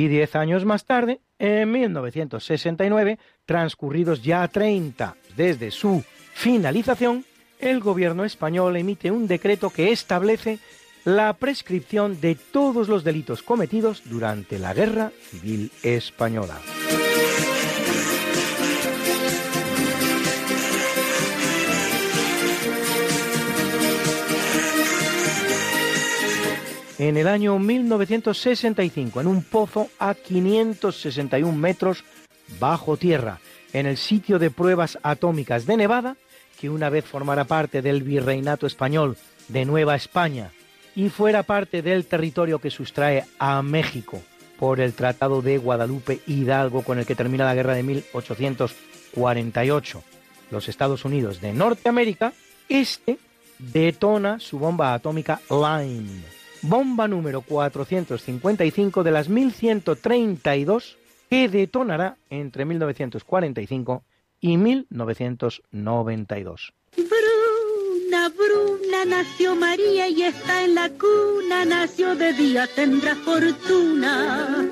Y diez años más tarde, en 1969, transcurridos ya 30 desde su finalización, el gobierno español emite un decreto que establece la prescripción de todos los delitos cometidos durante la Guerra Civil Española. En el año 1965 en un pozo a 561 metros bajo tierra, en el sitio de pruebas atómicas de Nevada, que una vez formara parte del virreinato español de Nueva España y fuera parte del territorio que sustrae a México por el Tratado de Guadalupe Hidalgo con el que termina la guerra de 1848, los Estados Unidos de Norteamérica, este detona su bomba atómica Lime bomba número 455 de las 1132 que detonará entre 1945 y 1992. Bruna, Bruna, nació María y está en la cuna, nació de día, tendrá fortuna,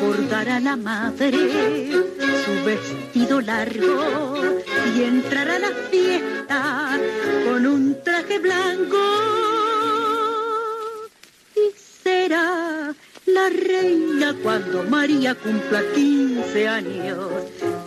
bordará la madre su vestido largo y entrará a la fiesta con un traje blanco la reina cuando María cumpla 15 años,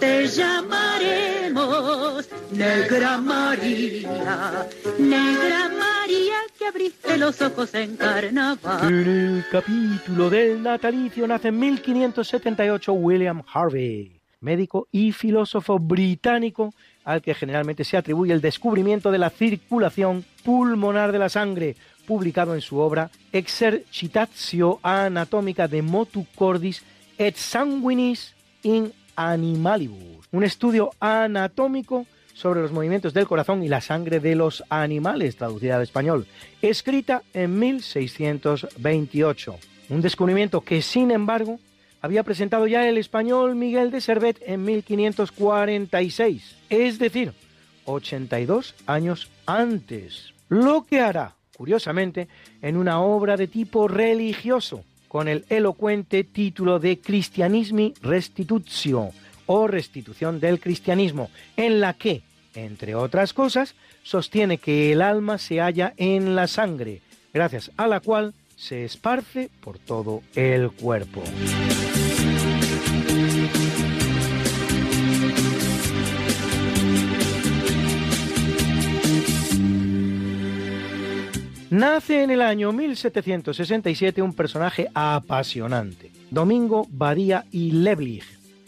te llamaremos Negra María, Negra María que abriste los ojos en carnaval. En el capítulo del natalicio nace en 1578 William Harvey, médico y filósofo británico al que generalmente se atribuye el descubrimiento de la circulación pulmonar de la sangre, publicado en su obra Exercitatio Anatomica de Motu Cordis et Sanguinis in Animalibus, un estudio anatómico sobre los movimientos del corazón y la sangre de los animales, traducida al español, escrita en 1628. Un descubrimiento que, sin embargo, había presentado ya el español Miguel de Servet en 1546, es decir, 82 años antes. Lo que hará, curiosamente, en una obra de tipo religioso, con el elocuente título de Christianismi Restitutio, o restitución del cristianismo, en la que, entre otras cosas, sostiene que el alma se halla en la sangre, gracias a la cual se esparce por todo el cuerpo. Nace en el año 1767 un personaje apasionante, Domingo Badía y Leblich,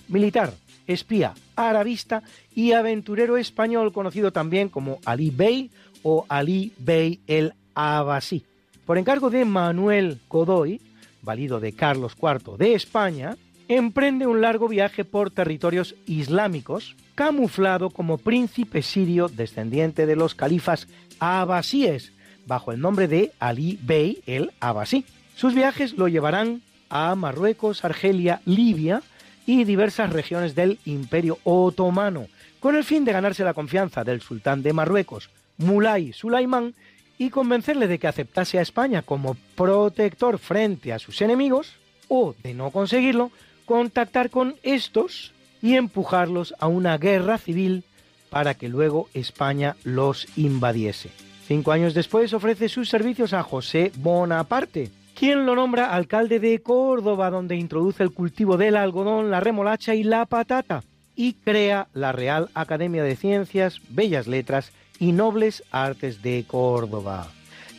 militar, espía, arabista y aventurero español conocido también como Ali Bey o Ali Bey el Abbasí. Por encargo de Manuel Godoy, valido de Carlos IV de España, emprende un largo viaje por territorios islámicos, camuflado como príncipe sirio descendiente de los califas abbasíes, bajo el nombre de Ali Bey el Abbasí. Sus viajes lo llevarán a Marruecos, Argelia, Libia y diversas regiones del Imperio Otomano, con el fin de ganarse la confianza del sultán de Marruecos, Mulay Sulaimán, y convencerle de que aceptase a España como protector frente a sus enemigos, o, de no conseguirlo, contactar con estos y empujarlos a una guerra civil para que luego España los invadiese. Cinco años después ofrece sus servicios a José Bonaparte, quien lo nombra alcalde de Córdoba, donde introduce el cultivo del algodón, la remolacha y la patata, y crea la Real Academia de Ciencias, Bellas Letras y Nobles Artes de Córdoba.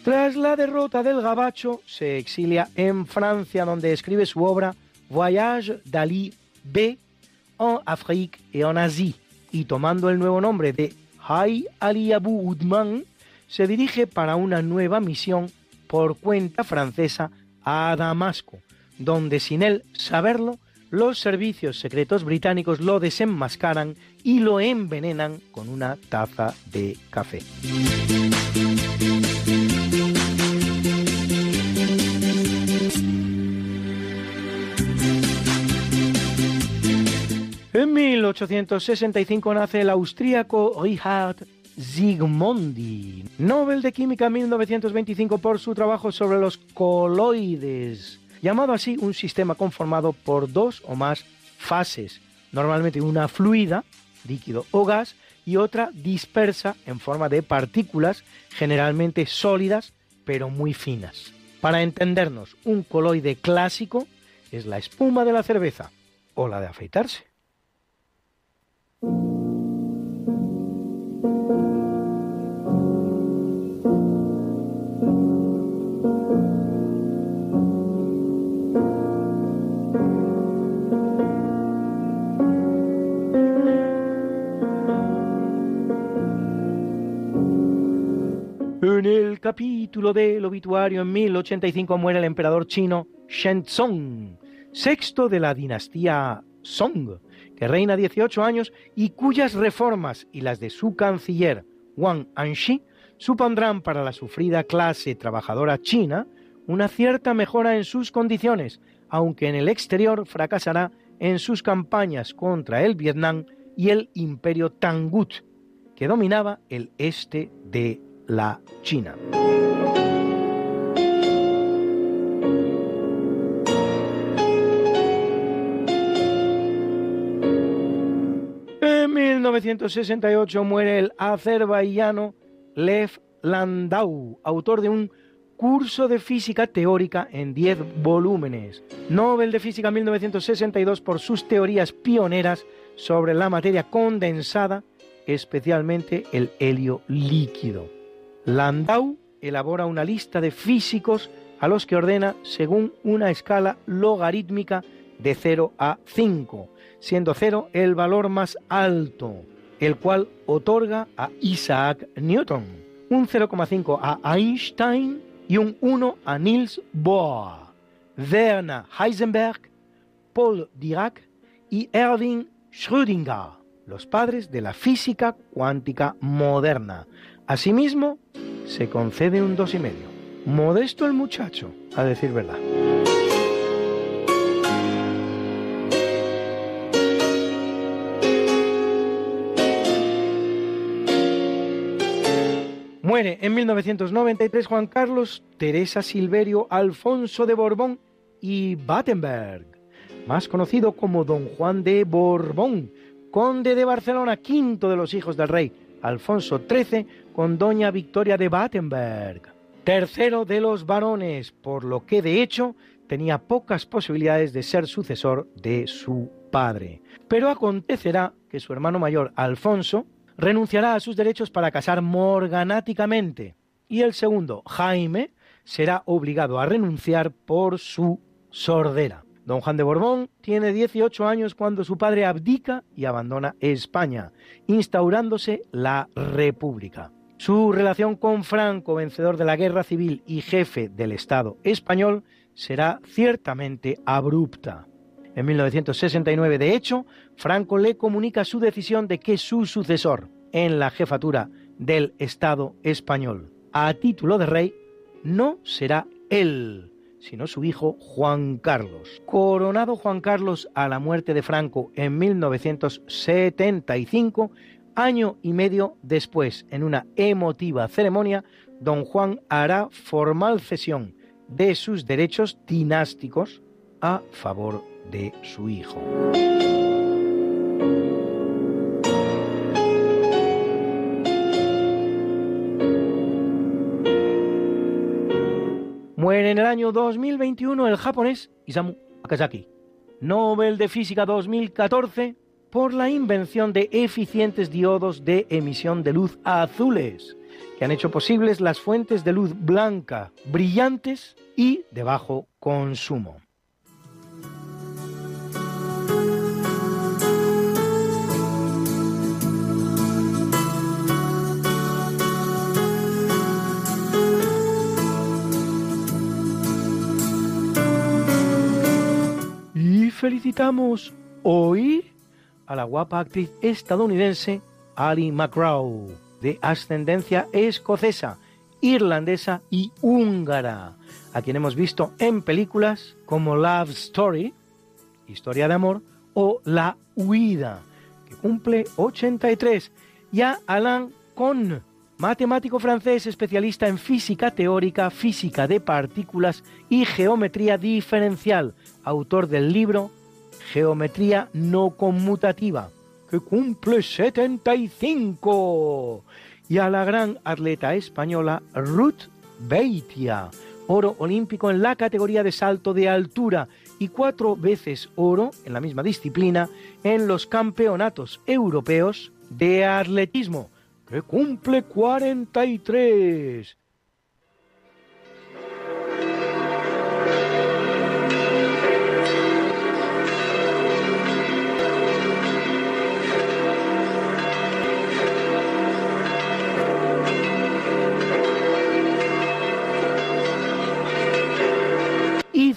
Tras la derrota del Gabacho, se exilia en Francia, donde escribe su obra Voyage d'Ali B en Afrique et en Asie, y tomando el nuevo nombre de Hay Ali Abu Udman, se dirige para una nueva misión por cuenta francesa a Damasco, donde sin él saberlo, los servicios secretos británicos lo desenmascaran y lo envenenan con una taza de café. En 1865 nace el austríaco Richard Zygmundi, Nobel de Química 1925 por su trabajo sobre los coloides, llamado así un sistema conformado por dos o más fases, normalmente una fluida, líquido o gas, y otra dispersa en forma de partículas, generalmente sólidas, pero muy finas. Para entendernos, un coloide clásico es la espuma de la cerveza o la de afeitarse. En el capítulo del obituario en 1085 muere el emperador chino Shenzong, sexto de la dinastía Song, que reina 18 años y cuyas reformas y las de su canciller Wang Anxi supondrán para la sufrida clase trabajadora china una cierta mejora en sus condiciones, aunque en el exterior fracasará en sus campañas contra el Vietnam y el imperio Tangut, que dominaba el este de la China. En 1968 muere el azerbaiyano Lev Landau, autor de un curso de física teórica en 10 volúmenes. Nobel de Física 1962 por sus teorías pioneras sobre la materia condensada, especialmente el helio líquido. Landau elabora una lista de físicos a los que ordena según una escala logarítmica de 0 a 5, siendo 0 el valor más alto, el cual otorga a Isaac Newton, un 0,5 a Einstein y un 1 a Niels Bohr, Werner Heisenberg, Paul Dirac y Erwin Schrödinger, los padres de la física cuántica moderna. Asimismo, se concede un dos y medio. Modesto el muchacho, a decir verdad. Muere en 1993 Juan Carlos, Teresa Silverio, Alfonso de Borbón y Battenberg, más conocido como Don Juan de Borbón, conde de Barcelona, quinto de los hijos del rey Alfonso XIII, con doña Victoria de Battenberg, tercero de los varones, por lo que de hecho tenía pocas posibilidades de ser sucesor de su padre. Pero acontecerá que su hermano mayor, Alfonso, renunciará a sus derechos para casar morganáticamente y el segundo, Jaime, será obligado a renunciar por su sordera. Don Juan de Borbón tiene 18 años cuando su padre abdica y abandona España, instaurándose la República. Su relación con Franco, vencedor de la guerra civil y jefe del Estado español, será ciertamente abrupta. En 1969, de hecho, Franco le comunica su decisión de que su sucesor en la jefatura del Estado español, a título de rey, no será él, sino su hijo Juan Carlos. Coronado Juan Carlos a la muerte de Franco en 1975, año y medio después, en una emotiva ceremonia, don Juan hará formal cesión de sus derechos dinásticos a favor de su hijo. Muere en el año 2021 el japonés Isamu Akazaki, Nobel de Física 2014 por la invención de eficientes diodos de emisión de luz azules, que han hecho posibles las fuentes de luz blanca, brillantes y de bajo consumo. Y felicitamos hoy a la guapa actriz estadounidense Ali McGraw, de ascendencia escocesa, irlandesa y húngara, a quien hemos visto en películas como Love Story, Historia de Amor, o La Huida, que cumple 83, y a Alain Kohn, matemático francés especialista en física teórica, física de partículas y geometría diferencial, autor del libro Geometría no conmutativa, que cumple 75. Y a la gran atleta española Ruth Beitia, oro olímpico en la categoría de salto de altura y cuatro veces oro en la misma disciplina en los campeonatos europeos de atletismo, que cumple 43.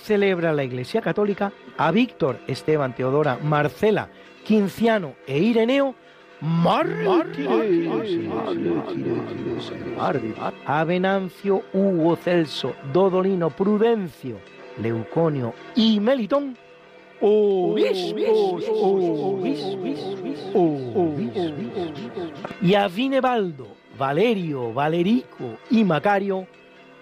Celebra la Iglesia Católica a Víctor, Esteban, Teodora, Marcela, Quinciano e Ireneo a Venancio, Hugo, Celso, Dodolino, Prudencio, Leuconio y Melitón. Y a Vinebaldo, Valerio, Valerico y Macario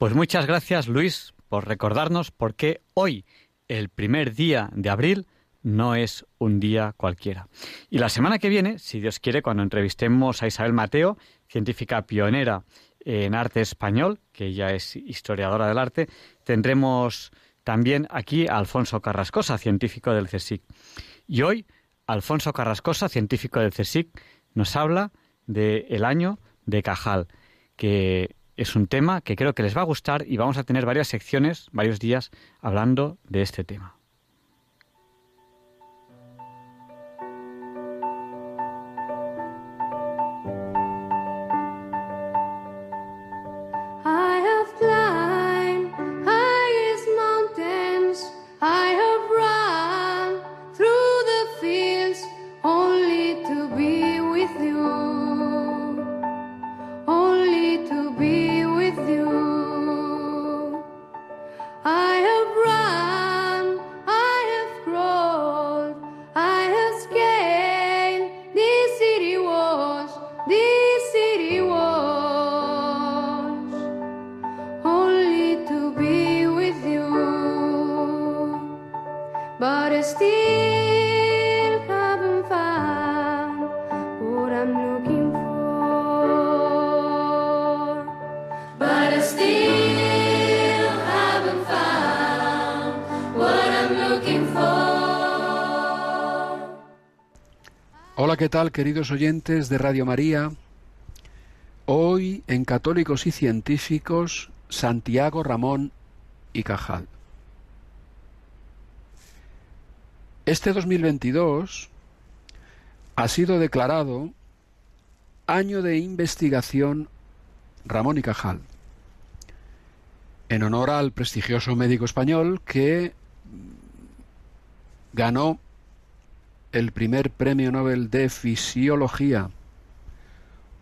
Pues muchas gracias, Luis, por recordarnos por qué hoy, el primer día de abril, no es un día cualquiera. Y la semana que viene, si Dios quiere, cuando entrevistemos a Isabel Mateo, científica pionera en arte español, que ella es historiadora del arte, tendremos también aquí a Alfonso Carrascosa, científico del CSIC. Y hoy, Alfonso Carrascosa, científico del CSIC, nos habla del año de Cajal, que es un tema que creo que les va a gustar y vamos a tener varias secciones, varios días hablando de este tema. Queridos oyentes de Radio María? Hoy en Católicos y Científicos, Santiago Ramón y Cajal. Este 2022 ha sido declarado Año de Investigación Ramón y Cajal, en honor al prestigioso médico español que ganó el primer premio Nobel de Fisiología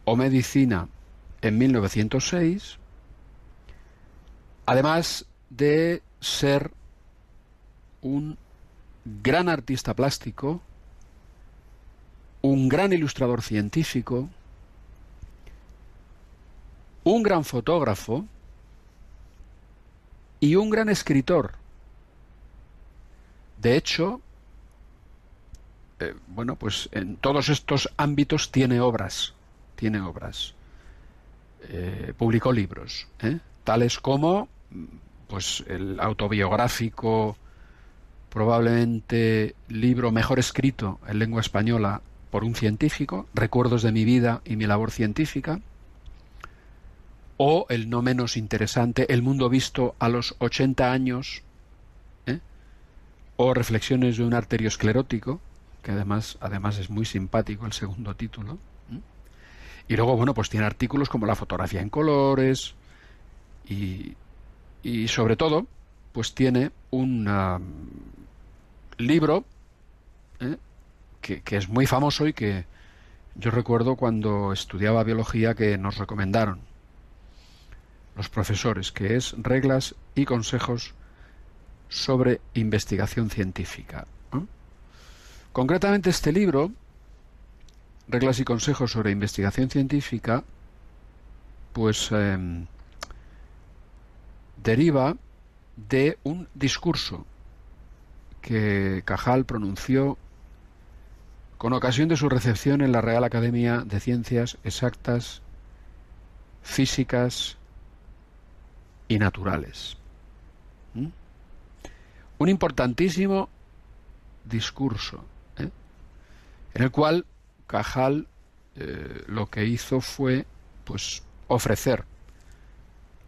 o Medicina en 1906, además de ser un gran artista plástico, un gran ilustrador científico, un gran fotógrafo y un gran escritor. De hecho, eh, bueno, pues en todos estos ámbitos tiene obras, tiene obras. Eh, publicó libros, ¿eh? tales como, pues, el autobiográfico, probablemente libro mejor escrito en lengua española por un científico, Recuerdos de mi vida y mi labor científica, o el no menos interesante, El mundo visto a los 80 años, ¿eh? o Reflexiones de un arteriosclerótico, que además, además es muy simpático el segundo título. Y luego, bueno, pues tiene artículos como La fotografía en colores y, y sobre todo, pues tiene un um, libro ¿eh? que, que es muy famoso y que yo recuerdo cuando estudiaba biología que nos recomendaron los profesores, que es Reglas y Consejos sobre Investigación Científica. Concretamente este libro, Reglas y Consejos sobre Investigación Científica, pues eh, deriva de un discurso que Cajal pronunció con ocasión de su recepción en la Real Academia de Ciencias Exactas, Físicas y Naturales. ¿Mm? Un importantísimo discurso. En el cual Cajal eh, lo que hizo fue pues ofrecer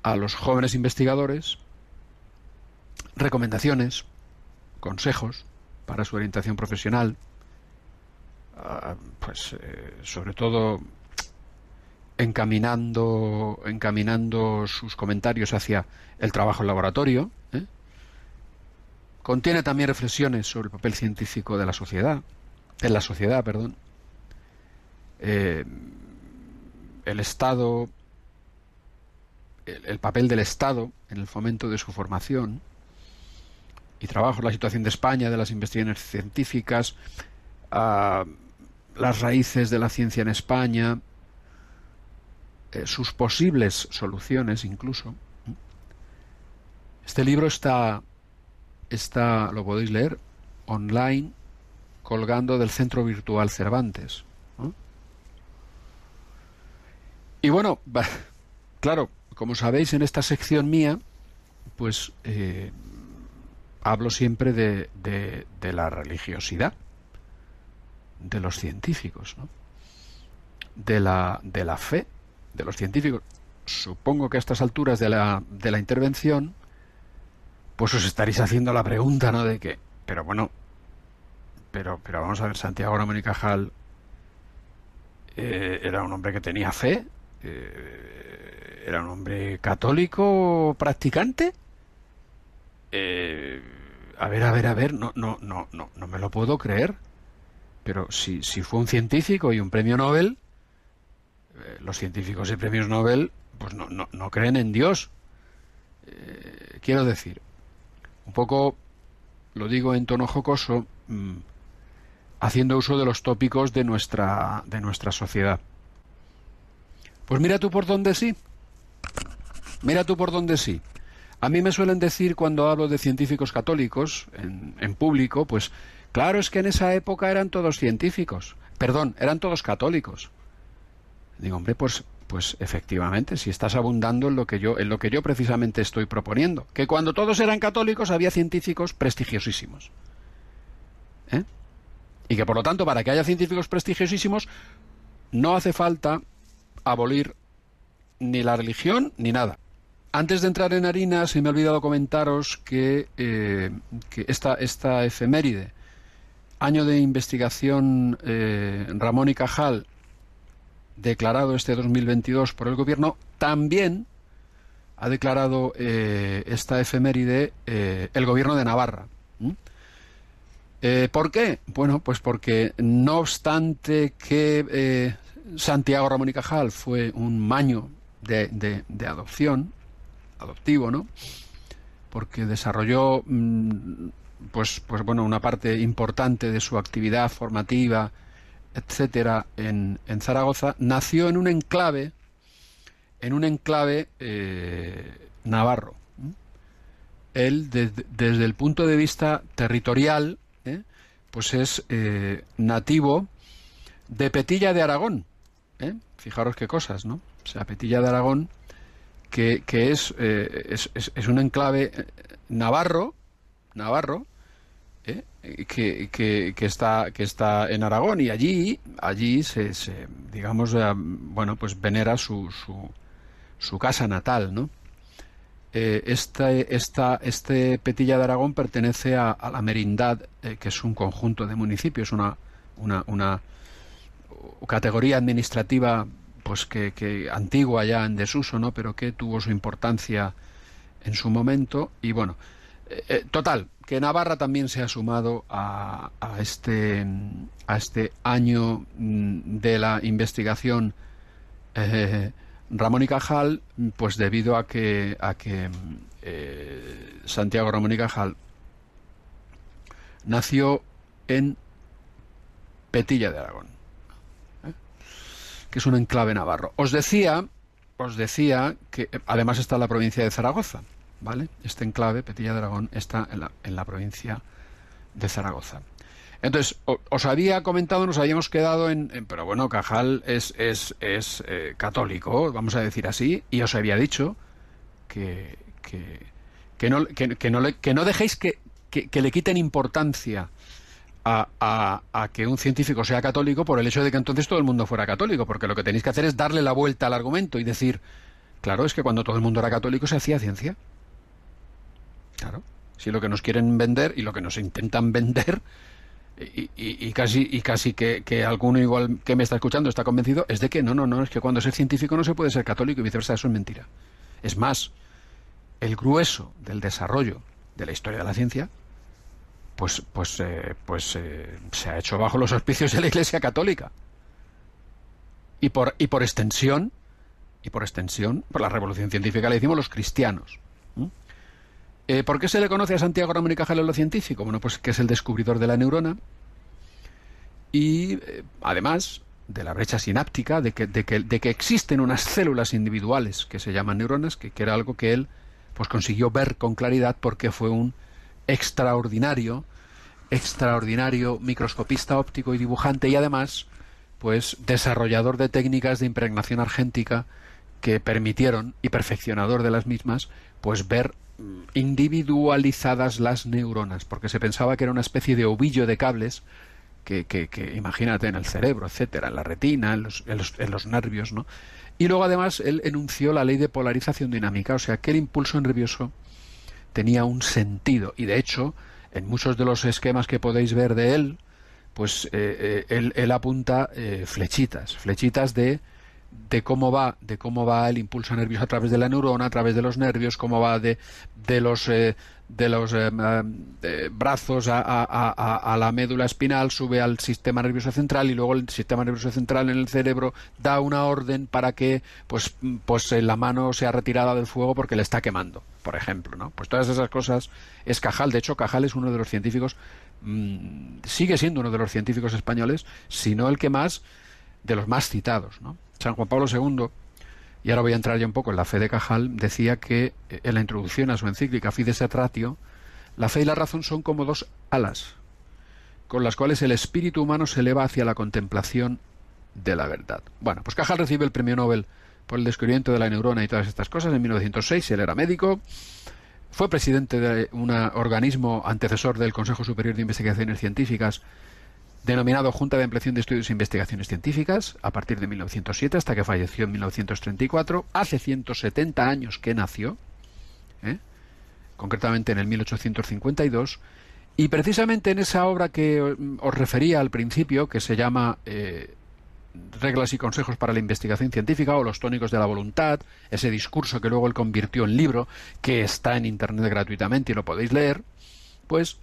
a los jóvenes investigadores recomendaciones, consejos para su orientación profesional, uh, pues eh, sobre todo encaminando, encaminando sus comentarios hacia el trabajo en laboratorio, ¿eh? contiene también reflexiones sobre el papel científico de la sociedad, en la sociedad, perdón. Eh, el Estado, el, papel del Estado en el fomento de su formación y trabajo, la situación de España, de las investigaciones científicas, las raíces de la ciencia en España, eh, sus posibles soluciones incluso. Este libro está, está, lo podéis leer, online, colgando del Centro Virtual Cervantes. Y bueno, claro, como sabéis, en esta sección mía, pues eh, hablo siempre de, de, la religiosidad de los científicos, ¿no? de, la, de la fe de los científicos. Supongo que a estas alturas de la, de la intervención, pues os estaréis haciendo la pregunta, ¿no? De que, pero bueno, pero, pero vamos a ver, Santiago Ramón y Cajal eh, era un hombre que tenía fe, eh, era un hombre católico practicante. Eh, a ver, a ver, a ver, no, no, no, no, no me lo puedo creer. Pero si, si fue un científico y un premio Nobel, los científicos de premios Nobel pues no, no, no creen en Dios. quiero decir, un poco, lo digo en tono jocoso, mm, haciendo uso de los tópicos de nuestra, de nuestra sociedad. Pues mira tú por dónde sí. Mira tú por dónde sí. A mí me suelen decir cuando hablo de científicos católicos en, público, pues claro, es que en esa época eran todos científicos. Perdón, eran todos católicos. Digo, hombre, pues, pues efectivamente, si estás abundando en lo que yo, en lo que yo precisamente estoy proponiendo, que cuando todos eran católicos había científicos prestigiosísimos. ¿Eh? Y que por lo tanto, para que haya científicos prestigiosísimos, no hace falta abolir ni la religión ni nada. Antes de entrar en harina, se me ha olvidado comentaros que, eh, esta, esta, efeméride, año de investigación eh, Ramón y Cajal, declarado este 2022 por el gobierno, también ha declarado eh, esta efeméride el gobierno de Navarra. ¿Por qué? Bueno, pues porque no obstante que Santiago Ramón y Cajal fue un maño de, adopción, adoptivo, ¿no? Porque desarrolló, mm, pues, pues bueno, una parte importante de su actividad formativa, etcétera, en, Zaragoza, nació en un enclave, en un enclave eh, navarro. Él, desde el punto de vista territorial, ¿eh? pues es eh, nativo de Petilla de Aragón, ¿eh? Fijaros qué cosas, ¿no? O sea, Petilla de Aragón, que, es, eh, es, es, un enclave navarro, navarro, que, que, está, que está en Aragón y allí, allí se, se digamos, bueno, pues venera su, su, su casa natal, ¿no? Este, esta, este Petilla de Aragón pertenece a, la Merindad, que es un conjunto de municipios, una, una, categoría administrativa pues que, antigua ya en desuso, ¿no? Pero que tuvo su importancia en su momento y bueno, eh, eh, total, que Navarra también se ha sumado a, este a este año mm, de la investigación eh, Ramón y Cajal, pues debido a que a que Santiago Ramón y Cajal nació en Petilla de Aragón que es un enclave navarro. Os decía, os decía que además está en la provincia de Zaragoza, ¿vale? Este enclave, Petilla de Aragón, está en la, en la provincia de Zaragoza. Entonces, os había comentado, nos habíamos quedado en, pero bueno, Cajal es, es, es eh, católico, vamos a decir así, y os había dicho que, que, que no, que, no, le, que no dejéis que, que, le quiten importancia a, que un científico sea católico por el hecho de que entonces todo el mundo fuera católico, porque lo que tenéis que hacer es darle la vuelta al argumento y decir, claro, es que cuando todo el mundo era católico se hacía ciencia. Claro, si lo que nos quieren vender y lo que nos intentan [LAUGHS] vender, y, casi, y casi que, que, alguno igual que me está escuchando está convencido, es de que no, no, no, es que cuando es científico no se puede ser católico y viceversa, eso es mentira. Es más, el grueso del desarrollo de la historia de la ciencia pues, pues, eh, pues eh, se ha hecho bajo los auspicios de la Iglesia Católica. Y por, y por extensión, y por extensión, por la revolución científica le decimos los cristianos. Eh, ¿Por qué se le conoce a Santiago Ramón y Cajal lo científico? Bueno, pues que es el descubridor de la neurona y además de la brecha sináptica, de que, de, que, de que, existen unas células individuales que se llaman neuronas, que, que era algo que él pues consiguió ver con claridad porque fue un extraordinario, extraordinario microscopista óptico y dibujante y además, pues desarrollador de técnicas de impregnación argéntica que permitieron y perfeccionador de las mismas, pues ver individualizadas las neuronas, porque se pensaba que era una especie de ovillo de cables que, que, que imagínate en el cerebro, etcétera, en la retina, en los, en los, en los nervios, ¿no? Y luego además él enunció la ley de polarización dinámica, o sea que el impulso nervioso tenía un sentido y de hecho en muchos de los esquemas que podéis ver de él, pues eh, eh, él, apunta eh, flechitas, flechitas de de cómo va de cómo va el impulso nervioso a través de la neurona, a través de los nervios, cómo va de, de los eh, de los eh, eh, brazos a, a, a, la médula espinal, sube al sistema nervioso central y luego el sistema nervioso central en el cerebro da una orden para que pues, pues la mano sea retirada del fuego porque le está quemando, por ejemplo. ¿no? Pues todas esas cosas es Cajal. De hecho, Cajal es uno de los científicos, mmm, sigue siendo uno de los científicos españoles, si no el que más, de los más citados. ¿no? San Juan Pablo II y ahora voy a entrar ya un poco en la fe de Cajal, decía que eh, en la introducción a su encíclica Fides et Ratio, la fe y la razón son como dos alas, con las cuales el espíritu humano se eleva hacia la contemplación de la verdad. Bueno, pues Cajal recibe el premio Nobel por el descubrimiento de la neurona y todas estas cosas en 1906, él era médico, fue presidente de un organismo antecesor del Consejo Superior de Investigaciones Científicas, denominado Junta de Ampliación de Estudios e Investigaciones Científicas, a partir de 1907 hasta que falleció en 1934, hace 170 años que nació, ¿eh? concretamente en el 1852, y precisamente en esa obra que os refería al principio, que se llama eh, Reglas y Consejos para la Investigación Científica o Los Tónicos de la Voluntad, ese discurso que luego él convirtió en libro, que está en Internet gratuitamente y lo podéis leer, pues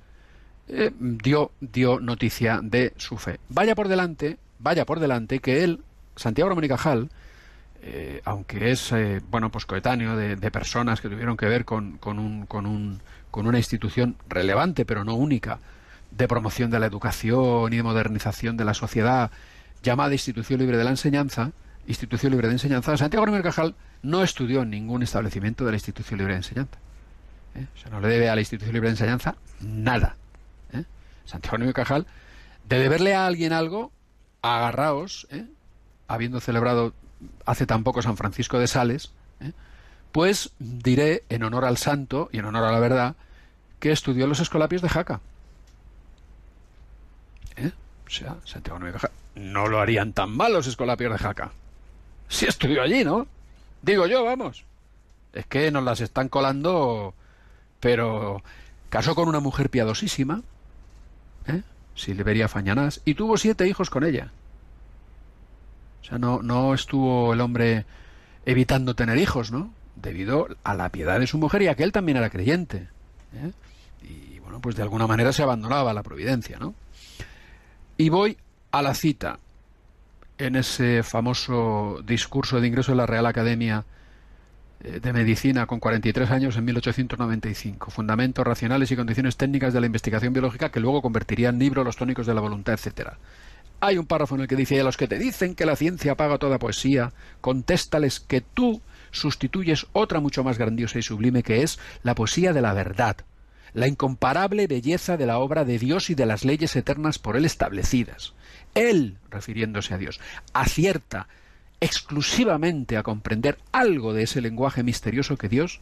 eh, dio, dio noticia de su fe. Vaya por delante, vaya por delante que él, Santiago Ramón y Cajal, eh, aunque es eh, bueno pues coetáneo de, personas que tuvieron que ver con, con, un, con, un, con una institución relevante pero no única de promoción de la educación y de modernización de la sociedad llamada Institución Libre de la Enseñanza, Institución Libre de Enseñanza, Santiago Ramón Cajal no estudió en ningún establecimiento de la Institución Libre de Enseñanza. ¿eh? O sea, no le debe a la Institución Libre de Enseñanza nada. Santiago Cajal, de deberle a alguien algo, agarraos, ¿eh? habiendo celebrado hace tan poco San Francisco de Sales, ¿eh? pues diré en honor al santo y en honor a la verdad que estudió los escolapios de Jaca. ¿Eh? O sea, Santiago Cajal, no lo harían tan mal los escolapios de Jaca. Si estudió allí, ¿no? Digo yo, vamos. Es que nos las están colando, pero casó con una mujer piadosísima. Silveria Fañanás, y tuvo siete hijos con ella. O sea, no, no estuvo el hombre evitando tener hijos, ¿no? Debido a la piedad de su mujer y a que él también era creyente. ¿eh? Y bueno, pues de alguna manera se abandonaba la providencia, ¿no? Y voy a la cita en ese famoso discurso de ingreso de la Real Academia de Medicina con 43 años en 1895. Fundamentos racionales y condiciones técnicas de la investigación biológica que luego convertiría en libro los tónicos de la voluntad, etcétera. Hay un párrafo en el que dice, y a los que te dicen que la ciencia apaga toda poesía, contéstales que tú sustituyes otra mucho más grandiosa y sublime que es la poesía de la verdad, la incomparable belleza de la obra de Dios y de las leyes eternas por él establecidas. Él, refiriéndose a Dios, acierta exclusivamente a comprender algo de ese lenguaje misterioso que Dios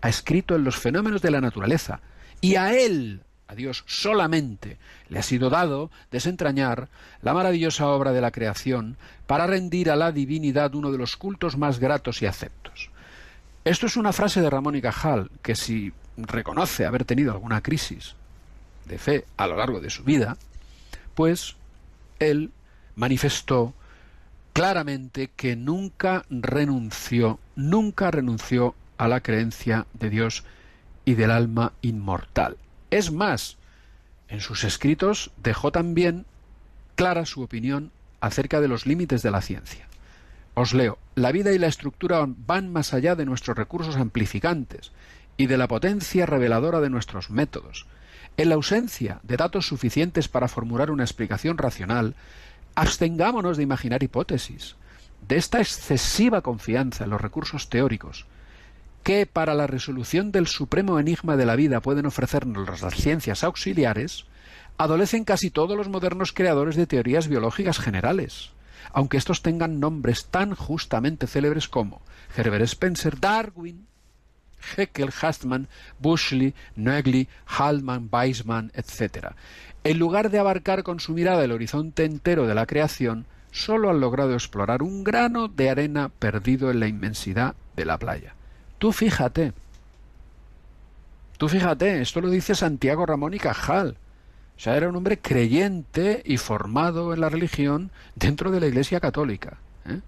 ha escrito en los fenómenos de la naturaleza, y a Él, a Dios solamente, le ha sido dado desentrañar la maravillosa obra de la creación para rendir a la divinidad uno de los cultos más gratos y aceptos. Esto es una frase de Ramón y Cajal, que si reconoce haber tenido alguna crisis de fe a lo largo de su vida, pues él manifestó claramente que nunca renunció, nunca renunció a la creencia de Dios y del alma inmortal. Es más, en sus escritos dejó también clara su opinión acerca de los límites de la ciencia. Os leo, la vida y la estructura van más allá de nuestros recursos amplificantes y de la potencia reveladora de nuestros métodos. En la ausencia de datos suficientes para formular una explicación racional, abstengámonos de imaginar hipótesis. De esta excesiva confianza en los recursos teóricos, que para la resolución del supremo enigma de la vida pueden ofrecernos las ciencias auxiliares, adolecen casi todos los modernos creadores de teorías biológicas generales, aunque estos tengan nombres tan justamente célebres como Herbert Spencer, Darwin, Haeckel, Hastman, Bushley, Nagli, Hallman, Weismann, etc. En lugar de abarcar con su mirada el horizonte entero de la creación, solo han logrado explorar un grano de arena perdido en la inmensidad de la playa. Tú fíjate. Tú fíjate, esto lo dice Santiago Ramón y Cajal. O sea, era un hombre creyente y formado en la religión dentro de la Iglesia Católica. ¿eh?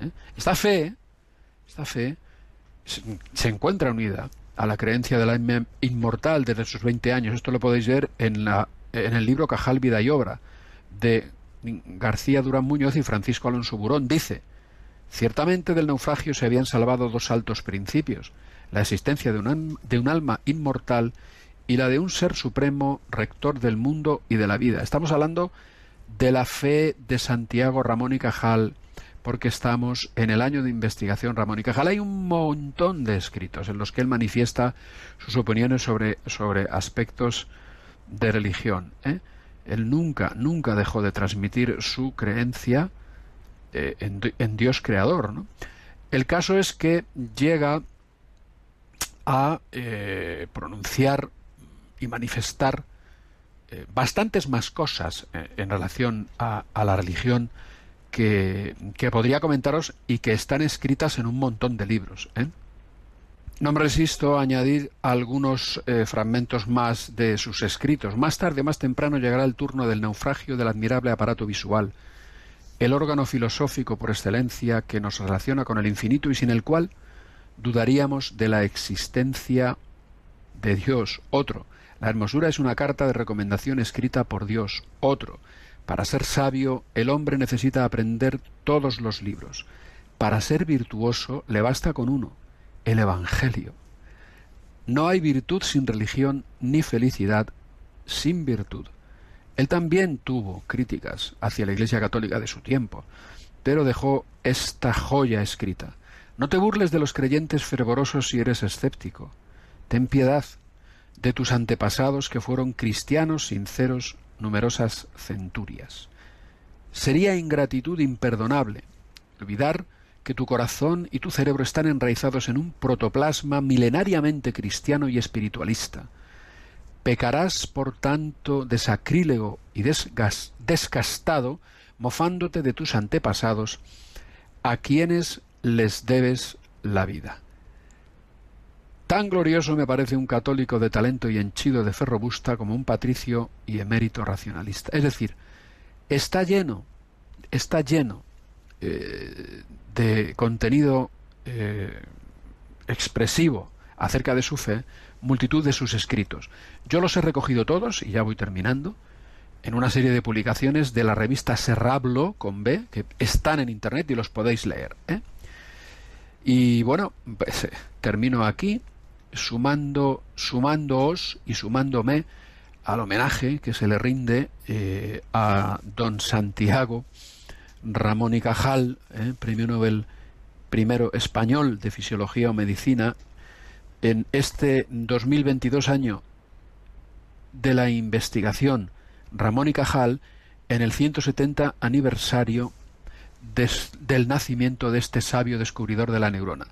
¿Eh? Esta fe, esta fe se, encuentra unida a la creencia de la inmortal desde sus 20 años. Esto lo podéis ver en, la, en el libro Cajal, Vida y Obra de García Durán Muñoz y Francisco Alonso Burón. Dice, Ciertamente del naufragio se habían salvado dos altos principios, la existencia de un, de un alma inmortal y la de un ser supremo, rector del mundo y de la vida. Estamos hablando de la fe de Santiago Ramón y Cajal, porque estamos en el año de investigación Ramón y Cajal. Hay un montón de escritos en los que él manifiesta sus opiniones sobre, sobre aspectos de religión. ¿eh? Él nunca, nunca dejó de transmitir su creencia eh, en, Dios creador. ¿no? El caso es que llega a eh, pronunciar y manifestar eh, bastantes más cosas en relación a, la religión que, que, podría comentaros y que están escritas en un montón de libros. No me resisto a añadir algunos fragmentos más de sus escritos. Más tarde, más temprano, llegará el turno del naufragio del admirable aparato visual, el órgano filosófico por excelencia que nos relaciona con el infinito y sin el cual dudaríamos de la existencia de Dios. Otro, la hermosura es una carta de recomendación escrita por Dios. Otro, para ser sabio el hombre necesita aprender todos los libros. Para ser virtuoso le basta con uno, el Evangelio. No hay virtud sin religión ni felicidad sin virtud. Él también tuvo críticas hacia la Iglesia Católica de su tiempo, pero dejó esta joya escrita. No te burles de los creyentes fervorosos si eres escéptico. Ten piedad de tus antepasados que fueron cristianos sinceros numerosas centurias. Sería ingratitud imperdonable olvidar que tu corazón y tu cerebro están enraizados en un protoplasma milenariamente cristiano y espiritualista, Pecarás, por tanto, de sacrílego y descastado, mofándote de tus antepasados, a quienes les debes la vida. Tan glorioso me parece un católico de talento y henchido de fe robusta como un patricio y emérito racionalista. Es decir, está lleno, está lleno eh, de contenido eh, expresivo acerca de su fe, multitud de sus escritos. Yo los he recogido todos, y ya voy terminando, en una serie de publicaciones de la revista Serrablo con B, que están en internet y los podéis leer. ¿eh? Y bueno, pues, termino aquí, sumando, sumándoos y sumándome al homenaje que se le rinde a don Santiago Ramón y Cajal, premio Nobel primero español de Fisiología o Medicina en este 2022 año de la investigación Ramón y Cajal en el 170 aniversario del nacimiento de este sabio descubridor de la neurona.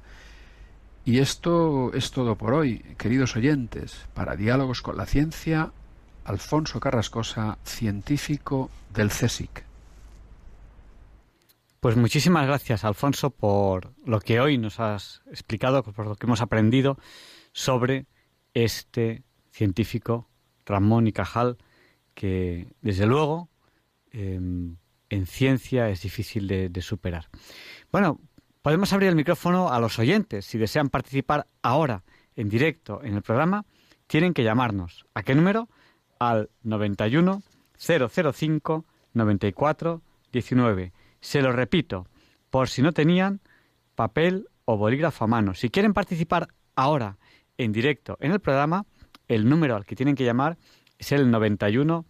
Y esto es todo por hoy, queridos oyentes. Para Diálogos con la Ciencia, Alfonso Carrascosa, científico del CSIC. Pues muchísimas gracias, Alfonso, por lo que hoy nos has explicado, por lo que hemos aprendido sobre este científico, Ramón y Cajal, que desde luego em, en ciencia es difícil de, de superar. Bueno, podemos abrir el micrófono a los oyentes. Si desean participar ahora en directo en el programa, tienen que llamarnos. ¿A qué número? al 91 005 94 19. Se lo repito, por si no tenían papel o bolígrafo a mano. Si quieren participar ahora en directo en el programa, el número al que tienen que llamar es el 91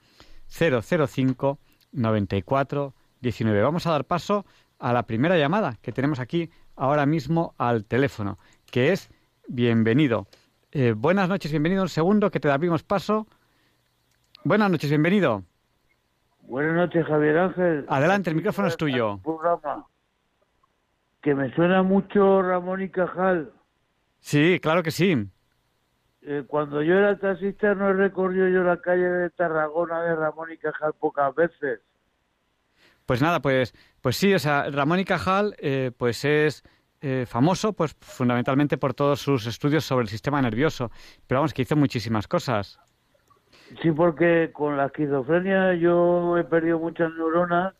005 94 19. Vamos a dar paso a la primera llamada que tenemos aquí ahora mismo al teléfono, que es bienvenido. Eh, buenas noches, bienvenido. Un segundo que te abrimos paso. Buenas noches, bienvenido. Buenas noches, Javier Ángel. Adelante, el micrófono es tuyo. Programa. Que me suena mucho Ramón y Cajal. Sí, claro que sí. Eh, cuando yo era taxista no he recorrido yo la calle de Tarragona de Ramón y Cajal pocas veces. Pues nada, pues, pues sí, o sea, Ramón y Cajal, eh, pues es eh, famoso, pues fundamentalmente por todos sus estudios sobre el sistema nervioso. Pero vamos, que hizo muchísimas cosas. Sí, porque con la esquizofrenia yo he perdido muchas neuronas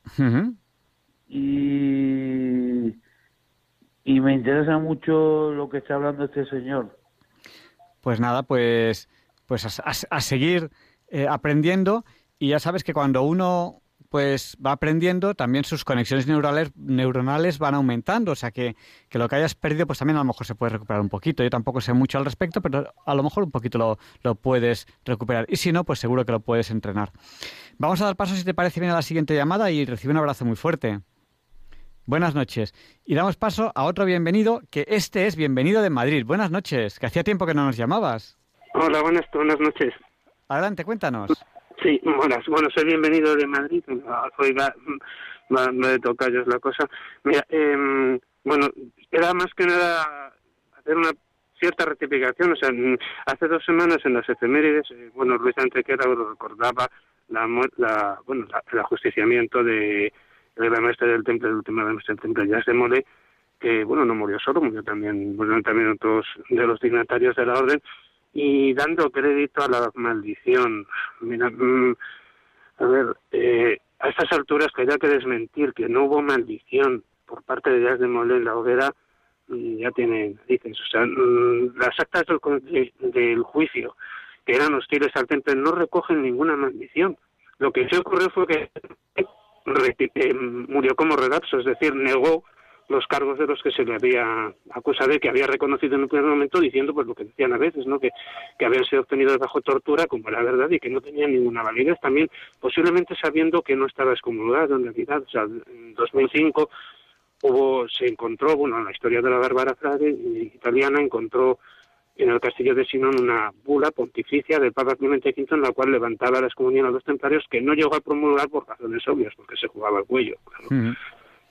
y, y me interesa mucho lo que está hablando este señor. Pues nada, pues, pues a, a- a seguir eh, aprendiendo y ya sabes que cuando uno pues va aprendiendo, también sus conexiones neurales, neuronales van aumentando, o sea que, que lo que hayas perdido pues también a lo mejor se puede recuperar un poquito. Yo tampoco sé mucho al respecto, pero a lo mejor un poquito lo, lo puedes recuperar. Y si no, pues seguro que lo puedes entrenar. Vamos a dar paso, si te parece bien, a la siguiente llamada y recibe un abrazo muy fuerte. Buenas noches. Y damos paso a otro bienvenido, que este es bienvenido de Madrid. Buenas noches, que hacía tiempo que no nos llamabas. Hola, buenas, buenas noches. Adelante, cuéntanos. Sí, buenas. Bueno, soy bienvenido de Madrid. Hoy va, va, va la cosa. Mira, eh, bueno, era más que nada hacer una cierta rectificación. O sea, hace dos semanas en las efemérides, eh, bueno, Luis Antequera lo recordaba la, la, bueno, la- el ajusticiamiento de, de la maestra del templo, el último de la maestra del templo, ya se mole, que, bueno, no murió solo, murió también, murieron también otros de los dignatarios de la orden, y dando crédito a la maldición. Mira, mm, a ver, eh, a estas alturas que haya que desmentir que no hubo maldición por parte de Díaz de Molé en la hoguera, mm, ya tiene narices. O sea, mm, las actas del, del juicio que eran hostiles al temple no recogen ninguna maldición. Lo que sí ocurrió fue que reti- eh, murió como redapso, es decir, negó los cargos de los que se le había acusado y que había reconocido en un primer momento diciendo pues lo que decían a veces, ¿no? Que, que habían sido obtenidos bajo tortura, como la verdad, y que no tenían ninguna validez. También, posiblemente sabiendo que no estaba excomulgado en realidad. O sea, en 2005 hubo, se encontró, bueno, en la historia de la Bárbara Frade eh, italiana encontró en el castillo de Sinón una bula pontificia del Papa Clemente V en la cual levantaba la excomunión a los templarios que no llegó a promulgar por razones obvias, porque se jugaba el cuello.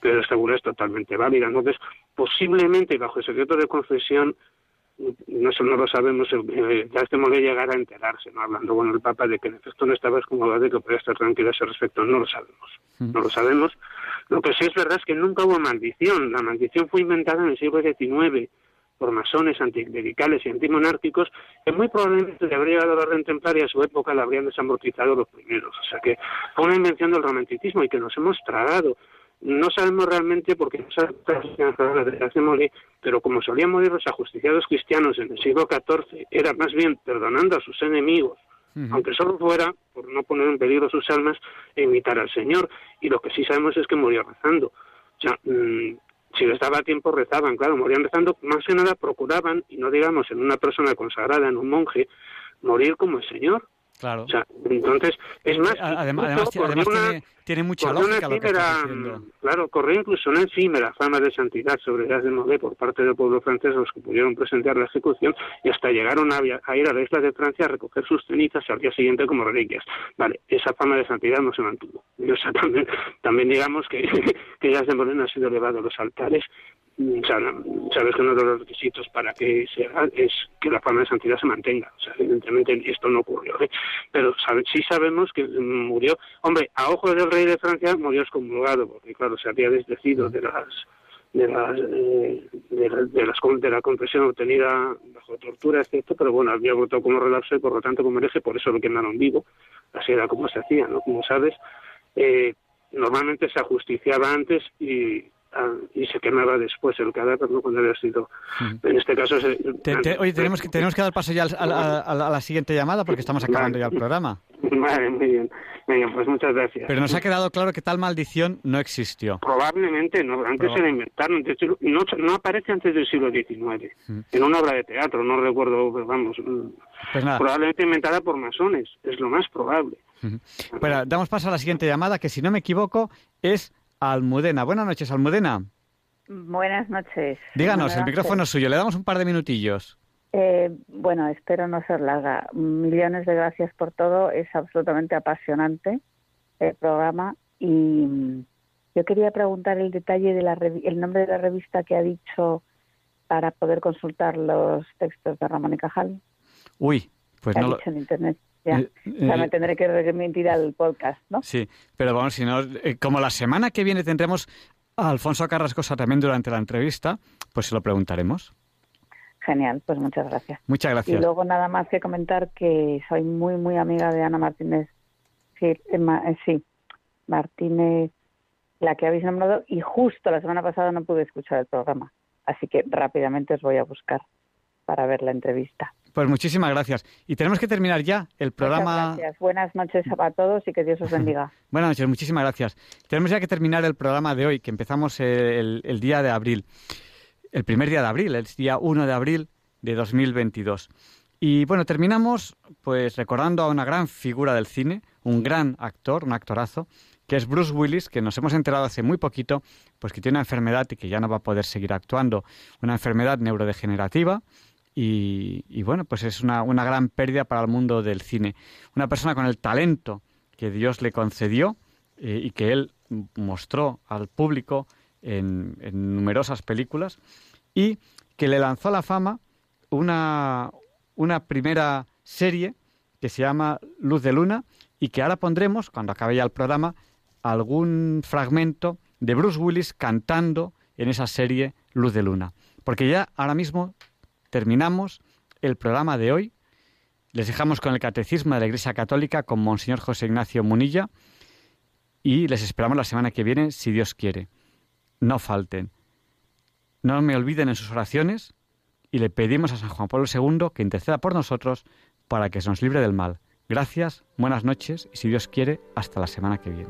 Pero bula es totalmente válida. Entonces, posiblemente bajo el secreto de confesión, no, no lo sabemos, eh, ya este Molé llegará a enterarse, ¿no? hablando con el Papa de que en efecto no estaba excomulgado de que podía estar tranquilo a ese respecto, no lo sabemos. No lo sabemos. Lo que sí es verdad es que nunca hubo maldición. La maldición fue inventada en el siglo XIX por masones anticlericales y antimonárquicos que muy probablemente le habría dado la orden templaria a su época la habrían desamortizado los primeros. O sea que fue una invención del romanticismo y que nos hemos tragado. No sabemos realmente porque no sabemos pero como solían morir los ajusticiados cristianos en el siglo XIV, era más bien perdonando a sus enemigos, aunque solo fuera por no poner en peligro sus almas e imitar al Señor. Y lo que sí sabemos es que murió rezando. O sea, mm, si les daba tiempo rezaban, claro, morían rezando, más que nada procuraban, y no digamos en una persona consagrada, en un monje, morir como el Señor. Claro. O sea, entonces, es más, Además, incluso además, además corrió una- tiene, tiene mucha una lógica lo que. Claro, corrió incluso una efímera fama de santidad sobre Díaz de Molé por parte del pueblo francés, los que pudieron presenciar la ejecución, y hasta llegaron a, a ir a la isla de Francia a recoger sus cenizas al día siguiente como reliquias. Vale, esa fama de santidad no se mantuvo. Y, [LAUGHS] o sea, también, también digamos que, [LAUGHS] que Díaz de Molé no ha sido elevado a los altares. Sabes que uno de los requisitos para que se haga es que la fama de santidad se mantenga. O sea, evidentemente esto no ocurrió. ¿eh? Pero sabe- sí sabemos que murió. Hombre, a ojos del rey de Francia murió excomulgado, porque claro, se había desdecido de las de las eh, de, la- de las de la confesión obtenida bajo tortura, etcétera, pero bueno, había votado como relapso y por lo tanto como hereje, por eso lo quemaron vivo. Así era como se hacía, ¿no? Como sabes, eh, normalmente se ajusticiaba antes y y se quemaba después el cadáver, ¿no? Cuando había sido. En este caso. Se, Te- te- oye, tenemos que, tenemos que dar paso ya al- a, a- a la siguiente llamada porque estamos acabando ya el programa. [LAUGHS] Vale, muy bien. Venga, pues muchas gracias. Pero nos ha quedado claro que tal maldición no existió. Probablemente no, antes se la inventaron, no, no aparece antes del siglo XIX, en una obra de teatro, no recuerdo, vamos, mm, Pues nada. probablemente inventada por masones, es lo más probable. Bueno, damos paso a la siguiente llamada que si no me equivoco es Almudena. Buenas noches, Almudena. Buenas noches. Díganos, el micrófono noches. es suyo. Le damos un par de minutillos. Eh, bueno, espero no ser larga. Millones de gracias por todo. Es absolutamente apasionante el programa y mm, yo quería preguntar el detalle de la revi- el nombre de la revista que ha dicho para poder consultar los textos de Ramón y Cajal. Uy, pues no ha lo... dicho en internet. Ya. Eh, o sea, eh, me tendré que remitir al podcast, ¿no? Sí, pero vamos, si no, eh, como la semana que viene tendremos a Alfonso Carrascosa también durante la entrevista, pues se lo preguntaremos. Genial, pues muchas gracias. Muchas Y gracias. luego nada más que comentar que soy muy, muy amiga de Ana Martínez. Sí, eh, sí, Martínez, la que habéis nombrado, y justo la semana pasada no pude escuchar el programa. Así que rápidamente os voy a buscar para ver la entrevista. Pues muchísimas gracias. Y tenemos que terminar ya el programa. Muchas gracias. Buenas noches a todos y que Dios os bendiga. [LAUGHS] Buenas noches, muchísimas gracias. Tenemos ya que terminar el programa de hoy, que empezamos el, el día de abril. El primer día de abril, el día 1 de abril de 2022. Y bueno, terminamos pues recordando a una gran figura del cine, un gran actor, un actorazo, que es Bruce Willis, que nos hemos enterado hace muy poquito, pues que tiene una enfermedad y que ya no va a poder seguir actuando, una enfermedad neurodegenerativa. Y, y bueno, pues es una, una gran pérdida para el mundo del cine. Una persona con el talento que Dios le concedió eh, y que él mostró al público en, en numerosas películas y que le lanzó a la fama una, una primera serie que se llama Luz de Luna y que ahora pondremos, cuando acabe ya el programa, algún fragmento de Bruce Willis cantando en esa serie Luz de Luna. Porque ya ahora mismo terminamos el programa de hoy. Les dejamos con el Catecismo de la Iglesia Católica con Monseñor José Ignacio Munilla y les esperamos la semana que viene, si Dios quiere. No falten. No me olviden en sus oraciones y le pedimos a San Juan Pablo II que interceda por nosotros para que se nos libre del mal. Gracias, buenas noches y si Dios quiere, hasta la semana que viene.